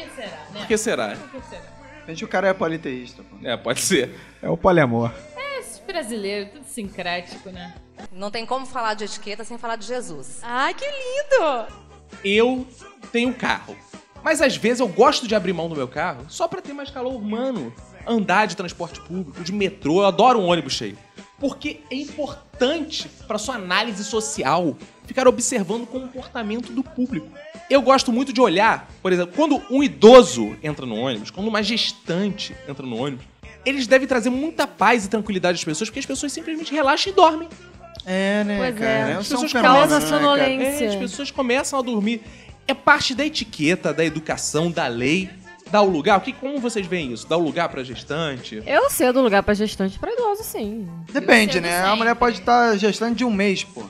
Por que será, né? Por que será? Por que será? Gente, o cara é politeísta. Pô. É, pode ser. É o poliamor. É, esses brasileiros, tudo sincrético, né? Não tem como falar de etiqueta sem falar de Jesus. Ai, que lindo! Eu tenho carro. Mas às vezes eu gosto de abrir mão do meu carro só pra ter mais calor humano. Andar de transporte público, de metrô, eu adoro um ônibus cheio. Porque é importante pra sua análise social ficar observando o comportamento do público. Eu gosto muito de olhar, por exemplo, quando um idoso entra no ônibus, quando uma gestante entra no ônibus, eles devem trazer muita paz e tranquilidade às pessoas, porque as pessoas simplesmente relaxam e dormem. É, né, Pois cara? é. As pessoas causa né, sonolência. É, as pessoas começam a dormir. É parte da etiqueta, da educação, da lei. Dá o lugar. O que, como vocês veem isso? Dá o lugar pra gestante? Eu cedo lugar pra gestante pra idoso, sim. Depende, Eu né? sempre. A mulher pode estar gestando de um mês, pô.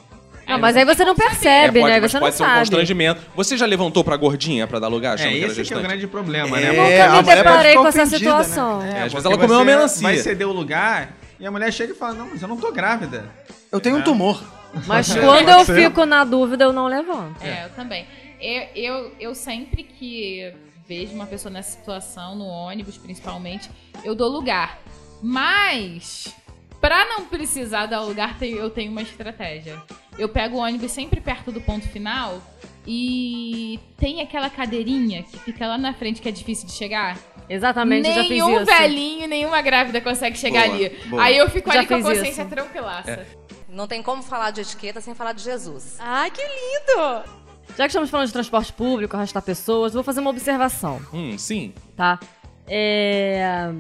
Não, mas aí você não percebe, é, pode, né? mas Você não pode ser um sabe. constrangimento. Você já levantou pra gordinha pra dar lugar? É, esse que é o gestante? grande problema, É, né? a Nunca me mulher pode deparei com essa né? situação. É, às vezes ela comeu uma melancia. Vai ceder o lugar e a mulher chega e fala, não, mas eu não tô grávida. Eu tenho um tumor. Mas É, quando eu fico na dúvida, eu não levanto. É, eu também. Eu, eu, eu sempre que vejo uma pessoa nessa situação, no ônibus principalmente, eu dou lugar. Mas, pra não precisar dar lugar, eu tenho uma estratégia. Eu pego o ônibus sempre perto do ponto final e tem aquela cadeirinha que fica lá na frente que é difícil de chegar. Exatamente, eu já fiz Nenhum isso. velhinho, nenhuma grávida consegue chegar Boa, ali. boa. Aí eu fico Já ali com a consciência isso. tranquilaça. Não tem como falar de etiqueta sem falar de Jesus. Ai, que lindo! Já que estamos falando de transporte público, arrastar pessoas, vou fazer uma observação, Hum, sim. tá? É...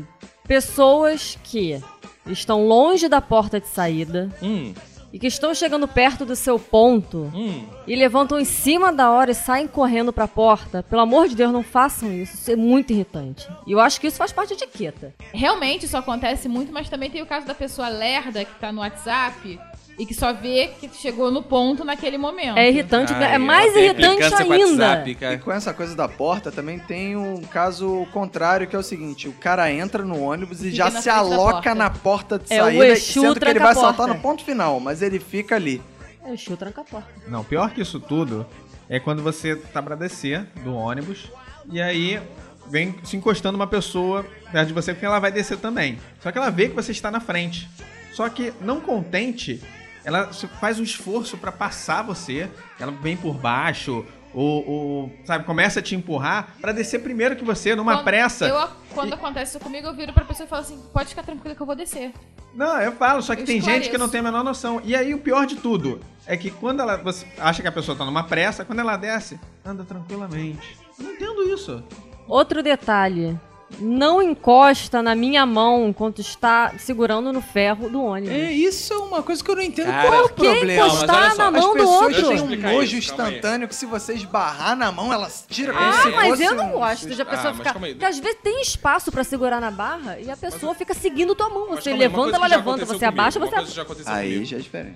Pessoas que estão longe da porta de saída Hum, e que estão chegando perto do seu ponto hum. e levantam em cima da hora e saem correndo pra porta. Pelo amor de Deus, não façam isso. Isso é muito irritante. E eu acho que isso faz parte de etiqueta. Realmente isso acontece muito, mas também tem o caso da pessoa lerda que tá no WhatsApp e que só vê que chegou no ponto naquele momento. É irritante, Ai, é mais irritante ainda. WhatsApp, E com essa coisa da porta também tem um caso contrário, que é o seguinte: o cara entra no ônibus e Fica já se aloca porta. na porta de É, o saída, Exu sendo que ele vai saltar no ponto final, mas ele fica ali. É o Chiu tranca a porta. Não, pior que isso tudo é quando você tá pra descer do ônibus e aí vem se encostando uma pessoa perto de você porque ela vai descer também. Só que ela vê que você está na frente. Só que não contente, ela faz um esforço pra passar você, ela vem por baixo ou, ou, sabe, começa a te empurrar pra descer primeiro que você numa Quando- pressa. Eu, quando acontece isso comigo, eu viro pra pessoa e falo assim: pode ficar tranquila que eu vou descer. Não, eu falo, só que Eu tem gente que esclareço. não tem a menor noção. E aí o pior de tudo é que quando ela você acha que a pessoa tá numa pressa, quando ela desce, anda tranquilamente. Eu não entendo isso. Outro detalhe. Não encosta na minha mão enquanto está segurando no ferro do ônibus. É, isso é uma coisa que eu não entendo. Cara, Qual é o que problema? encostar na mão do pessoas outro? têm um nojo instantâneo que se você esbarrar na mão, elas tiram como Ah, se mas fosse eu não um- gosto de a Ah, pessoa mas ficar. calma aí. Porque às vezes tem espaço pra segurar na barra e a pessoa fica seguindo tua mão. Mas Você calma aí, uma levanta, coisa ela que já levanta, aconteceu você comigo, abaixa, uma você coisa que já aconteceu Aí comigo. já é diferente.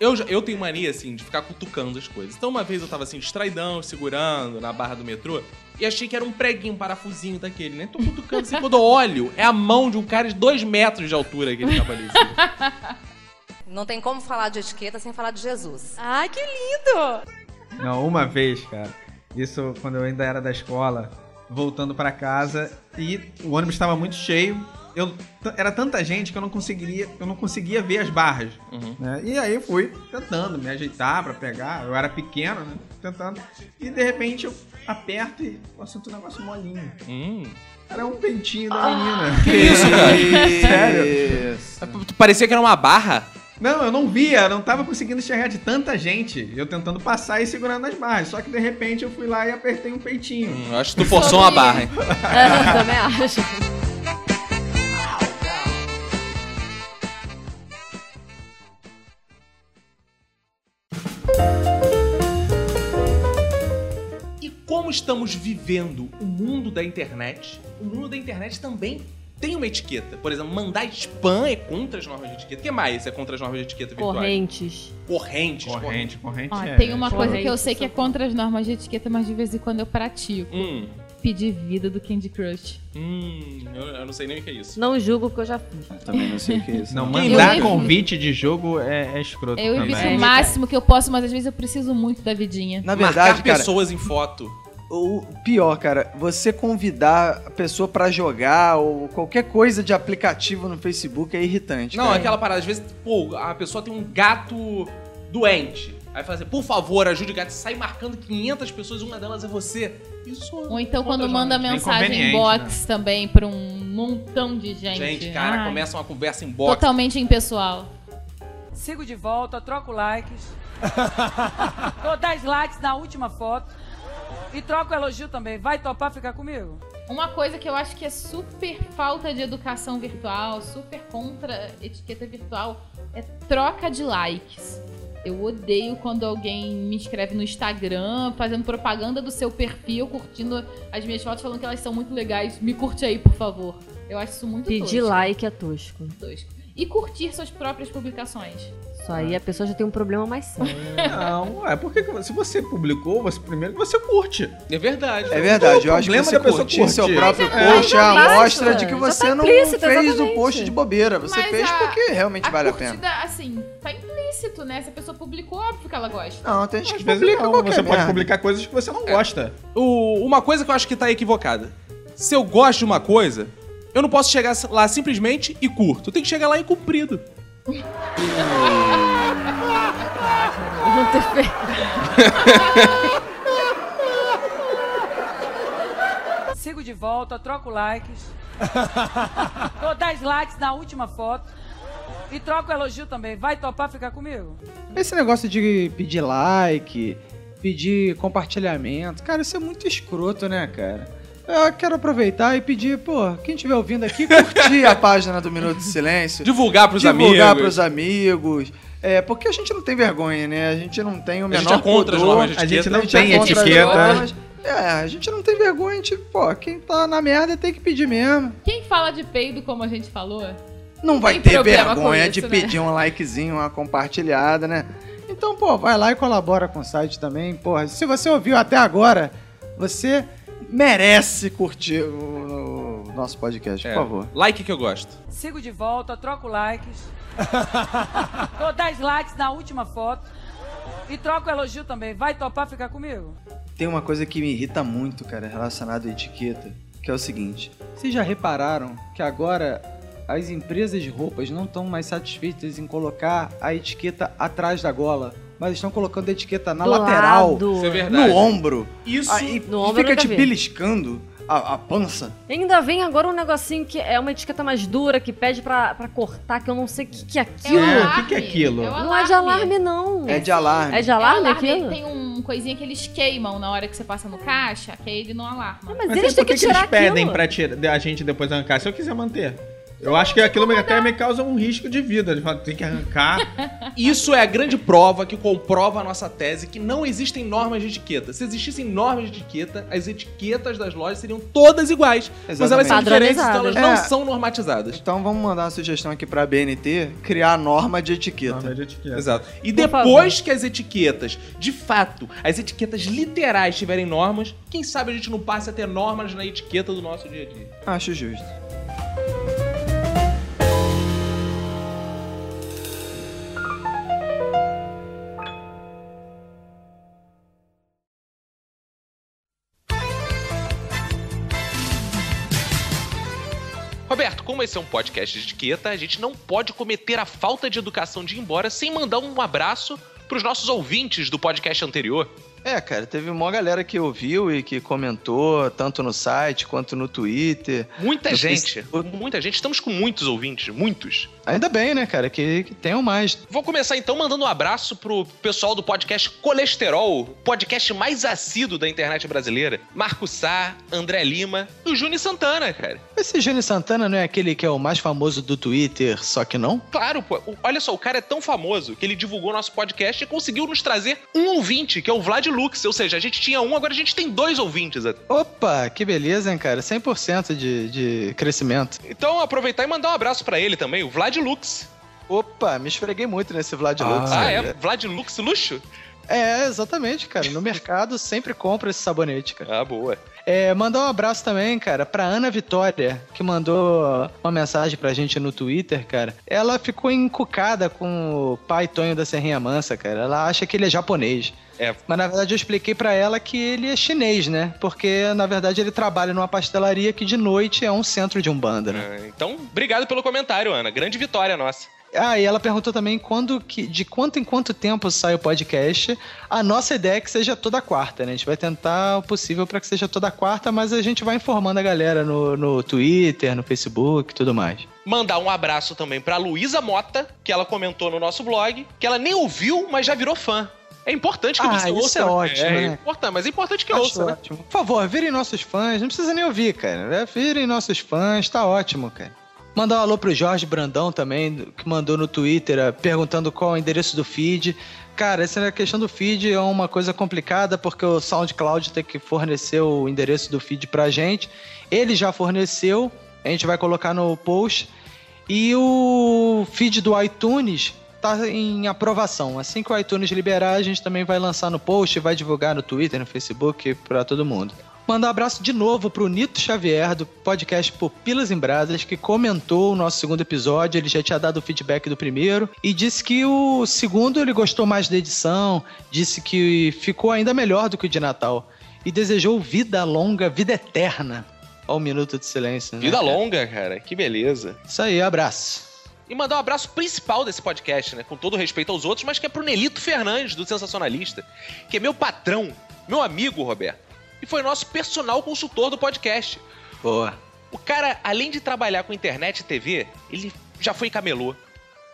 Eu, já- eu tenho mania, assim, de ficar cutucando as coisas. Então, uma vez eu tava assim, distraidão, segurando na barra do metrô, e achei que era um preguinho, um parafusinho daquele, né? Tô cutucando assim, quando eu olho, é a mão de um cara de dois metros de altura que ele tava ali. assim. [LAUGHS] Não tem como falar de etiqueta sem falar de Jesus. Ai, que lindo! Não, uma vez, cara. Isso quando eu ainda era da escola, voltando pra casa, E o ônibus estava muito cheio. Eu, era tanta gente que eu não conseguiria, eu não conseguia ver as barras. Uhum. né? E aí eu fui tentando me ajeitar pra pegar. Eu era pequeno, né? Tentando. E de repente eu aperto e eu sinto um negócio molinho. Hum. Era um peitinho da menina. Que [LAUGHS] isso, cara? Sério? Parecia que era uma barra. Não, eu não via, eu não tava conseguindo enxergar de tanta gente. Eu tentando passar e segurando as barras. Só que de repente eu fui lá e apertei um peitinho. Hum, eu acho que tu forçou uma barra, hein? [LAUGHS] É, eu também acho. Como estamos vivendo o mundo da internet, o mundo da internet também tem uma etiqueta. Por exemplo, mandar spam é contra as normas de etiqueta. O que mais é contra as normas de etiqueta virtuais? Correntes. Correntes. Corrente, corrente. Ó, é- tem uma coisa que eu Corrente, sei que é contra as normas de etiqueta, mas de vez em quando eu pratico. Hum, Pedir vida do Candy Crush. hum, eu, eu não sei nem o que é isso. Não julgo porque eu já fiz. Também não sei o que é isso. Não, mandar evito- convite de jogo é, é escroto Eu evito o máximo que eu posso, mas às vezes eu preciso muito da vidinha. Na verdade, Marcar cara, pessoas em foto. O pior, cara, você convidar a pessoa pra jogar ou qualquer coisa de aplicativo no Facebook é irritante. Não, cara. aquela parada, às vezes, pô, a pessoa tem um gato doente. Aí fala assim, por favor, ajude o gato. Sai marcando 500 pessoas, uma delas é você. Isso Ou então quando manda normas. mensagem em box também pra um montão de gente. Gente, cara, Ai, começa uma conversa em box. Totalmente impessoal. Sigo de volta, troco likes. [LAUGHS] Dou 10 likes na última foto. E troco elogio também. Vai topar ficar comigo? Uma coisa que eu acho que é super falta de educação virtual, super contra etiqueta virtual, é troca de likes. Eu odeio quando alguém me escreve no Instagram, fazendo propaganda do seu perfil, curtindo as minhas fotos, falando que elas são muito legais. Me curte aí, por favor. Eu acho isso muito Pedir tosco. like é tosco. tosco. E curtir suas próprias publicações. Isso aí a pessoa já tem um problema mais sério. Não, é porque se você publicou, você primeiro que você curte. É verdade. É verdade, eu O acho que você curtir seu curtir. próprio é- post é a basta, amostra de que você tá não fez o exatamente. post de bobeira. Você Mas fez a- porque realmente a vale a pena. assim, tá implícito, né? Se a pessoa publicou, óbvio que ela gosta. Não, tem gente Às que vezes publica não, você pode merda. publicar coisas que você não gosta. O- uma coisa que eu acho que tá equivocada. Se eu gosto de uma coisa, eu não posso chegar lá simplesmente e curto. Eu tenho que chegar lá e cumprido. Não [LAUGHS] ter feito. Sigo de volta, troco likes. [LAUGHS] Dou 10 likes na última foto. E troco elogio também. Vai topar ficar comigo? Esse negócio de pedir like, pedir compartilhamento, cara, isso é muito escroto, né, cara? Eu quero aproveitar e pedir, pô, quem estiver ouvindo aqui, Curtir a [LAUGHS] página do Minuto de Silêncio. Divulgar pros divulgar amigos. pros amigos. É, porque a gente não tem vergonha, né? A gente não tem o A menor gente é contra as pudor. normas de A gente não A gente é tem as etiqueta. normas. É, a gente não tem vergonha, a gente, pô, quem tá na merda tem que pedir mesmo. Quem fala de peido, como a gente falou, Não vai ter vergonha com de isso, né? pedir um likezinho, uma compartilhada, né? Então, pô, vai lá e colabora com o site também. Porra, se você ouviu até agora, você Merece curtir o, o nosso podcast, É, por favor. Like que eu gosto. Sigo de volta, troco likes. [LAUGHS] Dou 10 likes na última foto. E troco elogio também. Vai topar ficar comigo? Tem uma coisa que me irrita muito, cara, relacionada à etiqueta, que é o seguinte. Vocês já repararam que agora as empresas de roupas não estão mais satisfeitas em colocar a etiqueta atrás da gola, mas estão colocando a etiqueta na Do lateral, lado. Isso é verdade. No ombro. Isso. Aí No ombro fica te vi. beliscando a, a pança. Ainda vem agora um negocinho que é uma etiqueta mais dura, que pede pra, pra cortar, que eu não sei o que, que é aquilo. É, o alarme. que que é aquilo? É o Não é de alarme, não. É de alarme. É de É alarme alarme, aquilo? Tem um coisinha que eles queimam na hora que você passa no caixa, que aí ele não alarma. Mas, Mas eles têm que, que, que tirar eles pedem aquilo. pra tirar, a gente depois arrancar? Se eu quiser manter. Eu acho que aquilo até me causa um risco de vida. Tem que arrancar. [LAUGHS] Isso é a grande prova que comprova a nossa tese que não existem normas de etiqueta. Se existissem normas de etiqueta, as etiquetas das lojas seriam todas iguais. Mas elas são Exatamente. diferentes, então elas não É. são normatizadas. Então vamos mandar uma sugestão aqui pra BNT criar a norma de etiqueta. Norma de etiqueta. Exato. E Por depois que as etiquetas, de fato, as etiquetas literais tiverem normas, quem sabe a gente não passe a ter normas na etiqueta do nosso dia a dia. Acho justo. Esse é um podcast de etiqueta, a gente não pode cometer a falta de educação de ir embora sem mandar um abraço pros nossos ouvintes do podcast anterior. É, cara, teve uma galera que ouviu e que comentou, tanto no site quanto no Twitter. Muita no gente, Facebook. muita gente. Estamos com muitos ouvintes, muitos. Ainda bem, né, cara, que, que tenham mais. Vou começar então mandando um abraço pro pessoal do podcast Colesterol, o podcast mais assíduo da internet brasileira. Marco Sá, André Lima e o Juni Santana, cara. Esse Júnior Santana não é aquele que é o mais famoso do Twitter, só que não? Claro, pô. Olha só, o cara é tão famoso que ele divulgou nosso podcast e conseguiu nos trazer um ouvinte, que é o Vlad Lux. Ou seja, a gente tinha um, agora a gente tem dois ouvintes. Opa, que beleza, hein, cara? 100% de, de crescimento. Então, aproveitar e mandar um abraço pra ele também, o Vlad Lux. Opa, me esfreguei muito nesse Vlad Lux. Ah, é? Vlad Lux Luxo? É, exatamente, cara. No mercado [LAUGHS] sempre compra esse sabonete, cara. Ah, boa. É, mandar um abraço também, cara, pra Ana Vitória, que mandou uma mensagem pra gente no Twitter, cara. Ela ficou encucada com o pai Tonho da Serrinha Mansa, cara. Ela acha que ele é japonês. É. Mas na verdade eu expliquei pra ela que ele é chinês, né? Porque na verdade ele trabalha numa pastelaria que de noite é um centro de umbanda, né? Ah, Então, obrigado pelo comentário, Ana. Grande vitória nossa. Ah, e ela perguntou também quando que, de quanto em quanto tempo sai o podcast. A nossa ideia é que seja toda quarta, né? A gente vai tentar o possível para que seja toda quarta, mas a gente vai informando a galera no, no Twitter, no Facebook e tudo mais. Mandar um abraço também pra Luísa Mota, que ela comentou no nosso blog, que ela nem ouviu, mas já virou fã. É importante que Ah, você isso ouça. é né? ótimo, é, né? importante, mas é importante que Acho ouça, né? ótimo. Por favor, virem nossos fãs. Não precisa nem ouvir, cara. né? Virem nossos fãs, tá ótimo, cara. Mandar um alô pro Jorge Brandão também, que mandou no Twitter eh, perguntando qual é o endereço do feed. Cara, essa questão do feed é uma coisa complicada porque o SoundCloud tem que fornecer o endereço do feed pra gente. Ele já forneceu, a gente vai colocar no post. E o feed do iTunes tá em aprovação. Assim que o iTunes liberar, a gente também vai lançar no post, vai divulgar no Twitter, no Facebook, pra todo mundo. Mandar um abraço de novo pro Nito Xavier, do podcast Pupilas em Brasas, que comentou o nosso segundo episódio. Ele já tinha dado o feedback do primeiro e disse que o segundo ele gostou mais da edição, disse que ficou ainda melhor do que o de Natal. E desejou vida longa, vida eterna. Ó, o minuto de silêncio. né, Vida cara? longa, cara. Que beleza. Isso aí, abraço. E mandar um abraço principal desse podcast, né? Com todo respeito aos outros, mas que é pro Nelito Fernandes, do Sensacionalista, que é meu patrão, meu amigo, Roberto. E foi nosso personal consultor do podcast. Boa. O cara, além de trabalhar com internet e TV, ele já foi camelô.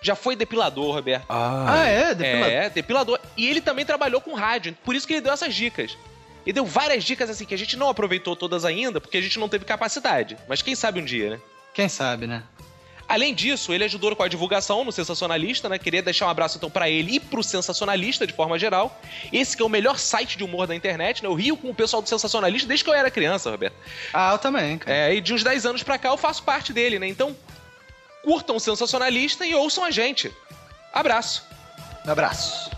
Já foi depilador, Roberto. Ah, é? Depilador? É, depilador. E ele também trabalhou com rádio, por isso que ele deu essas dicas. Ele deu várias dicas assim que a gente não aproveitou todas ainda, porque a gente não teve capacidade. Mas quem sabe um dia, né? Quem sabe, né? Além disso, ele ajudou com a divulgação no Sensacionalista, né? Queria deixar um abraço então pra ele e pro Sensacionalista de forma geral. Esse que é o melhor site de humor da internet, né? Eu rio com o pessoal do Sensacionalista desde que eu era criança, Roberto. Ah, eu também, cara. É, e de uns 10 anos pra cá eu faço parte dele, né? Então, curtam o Sensacionalista e ouçam a gente. Abraço. Abraço.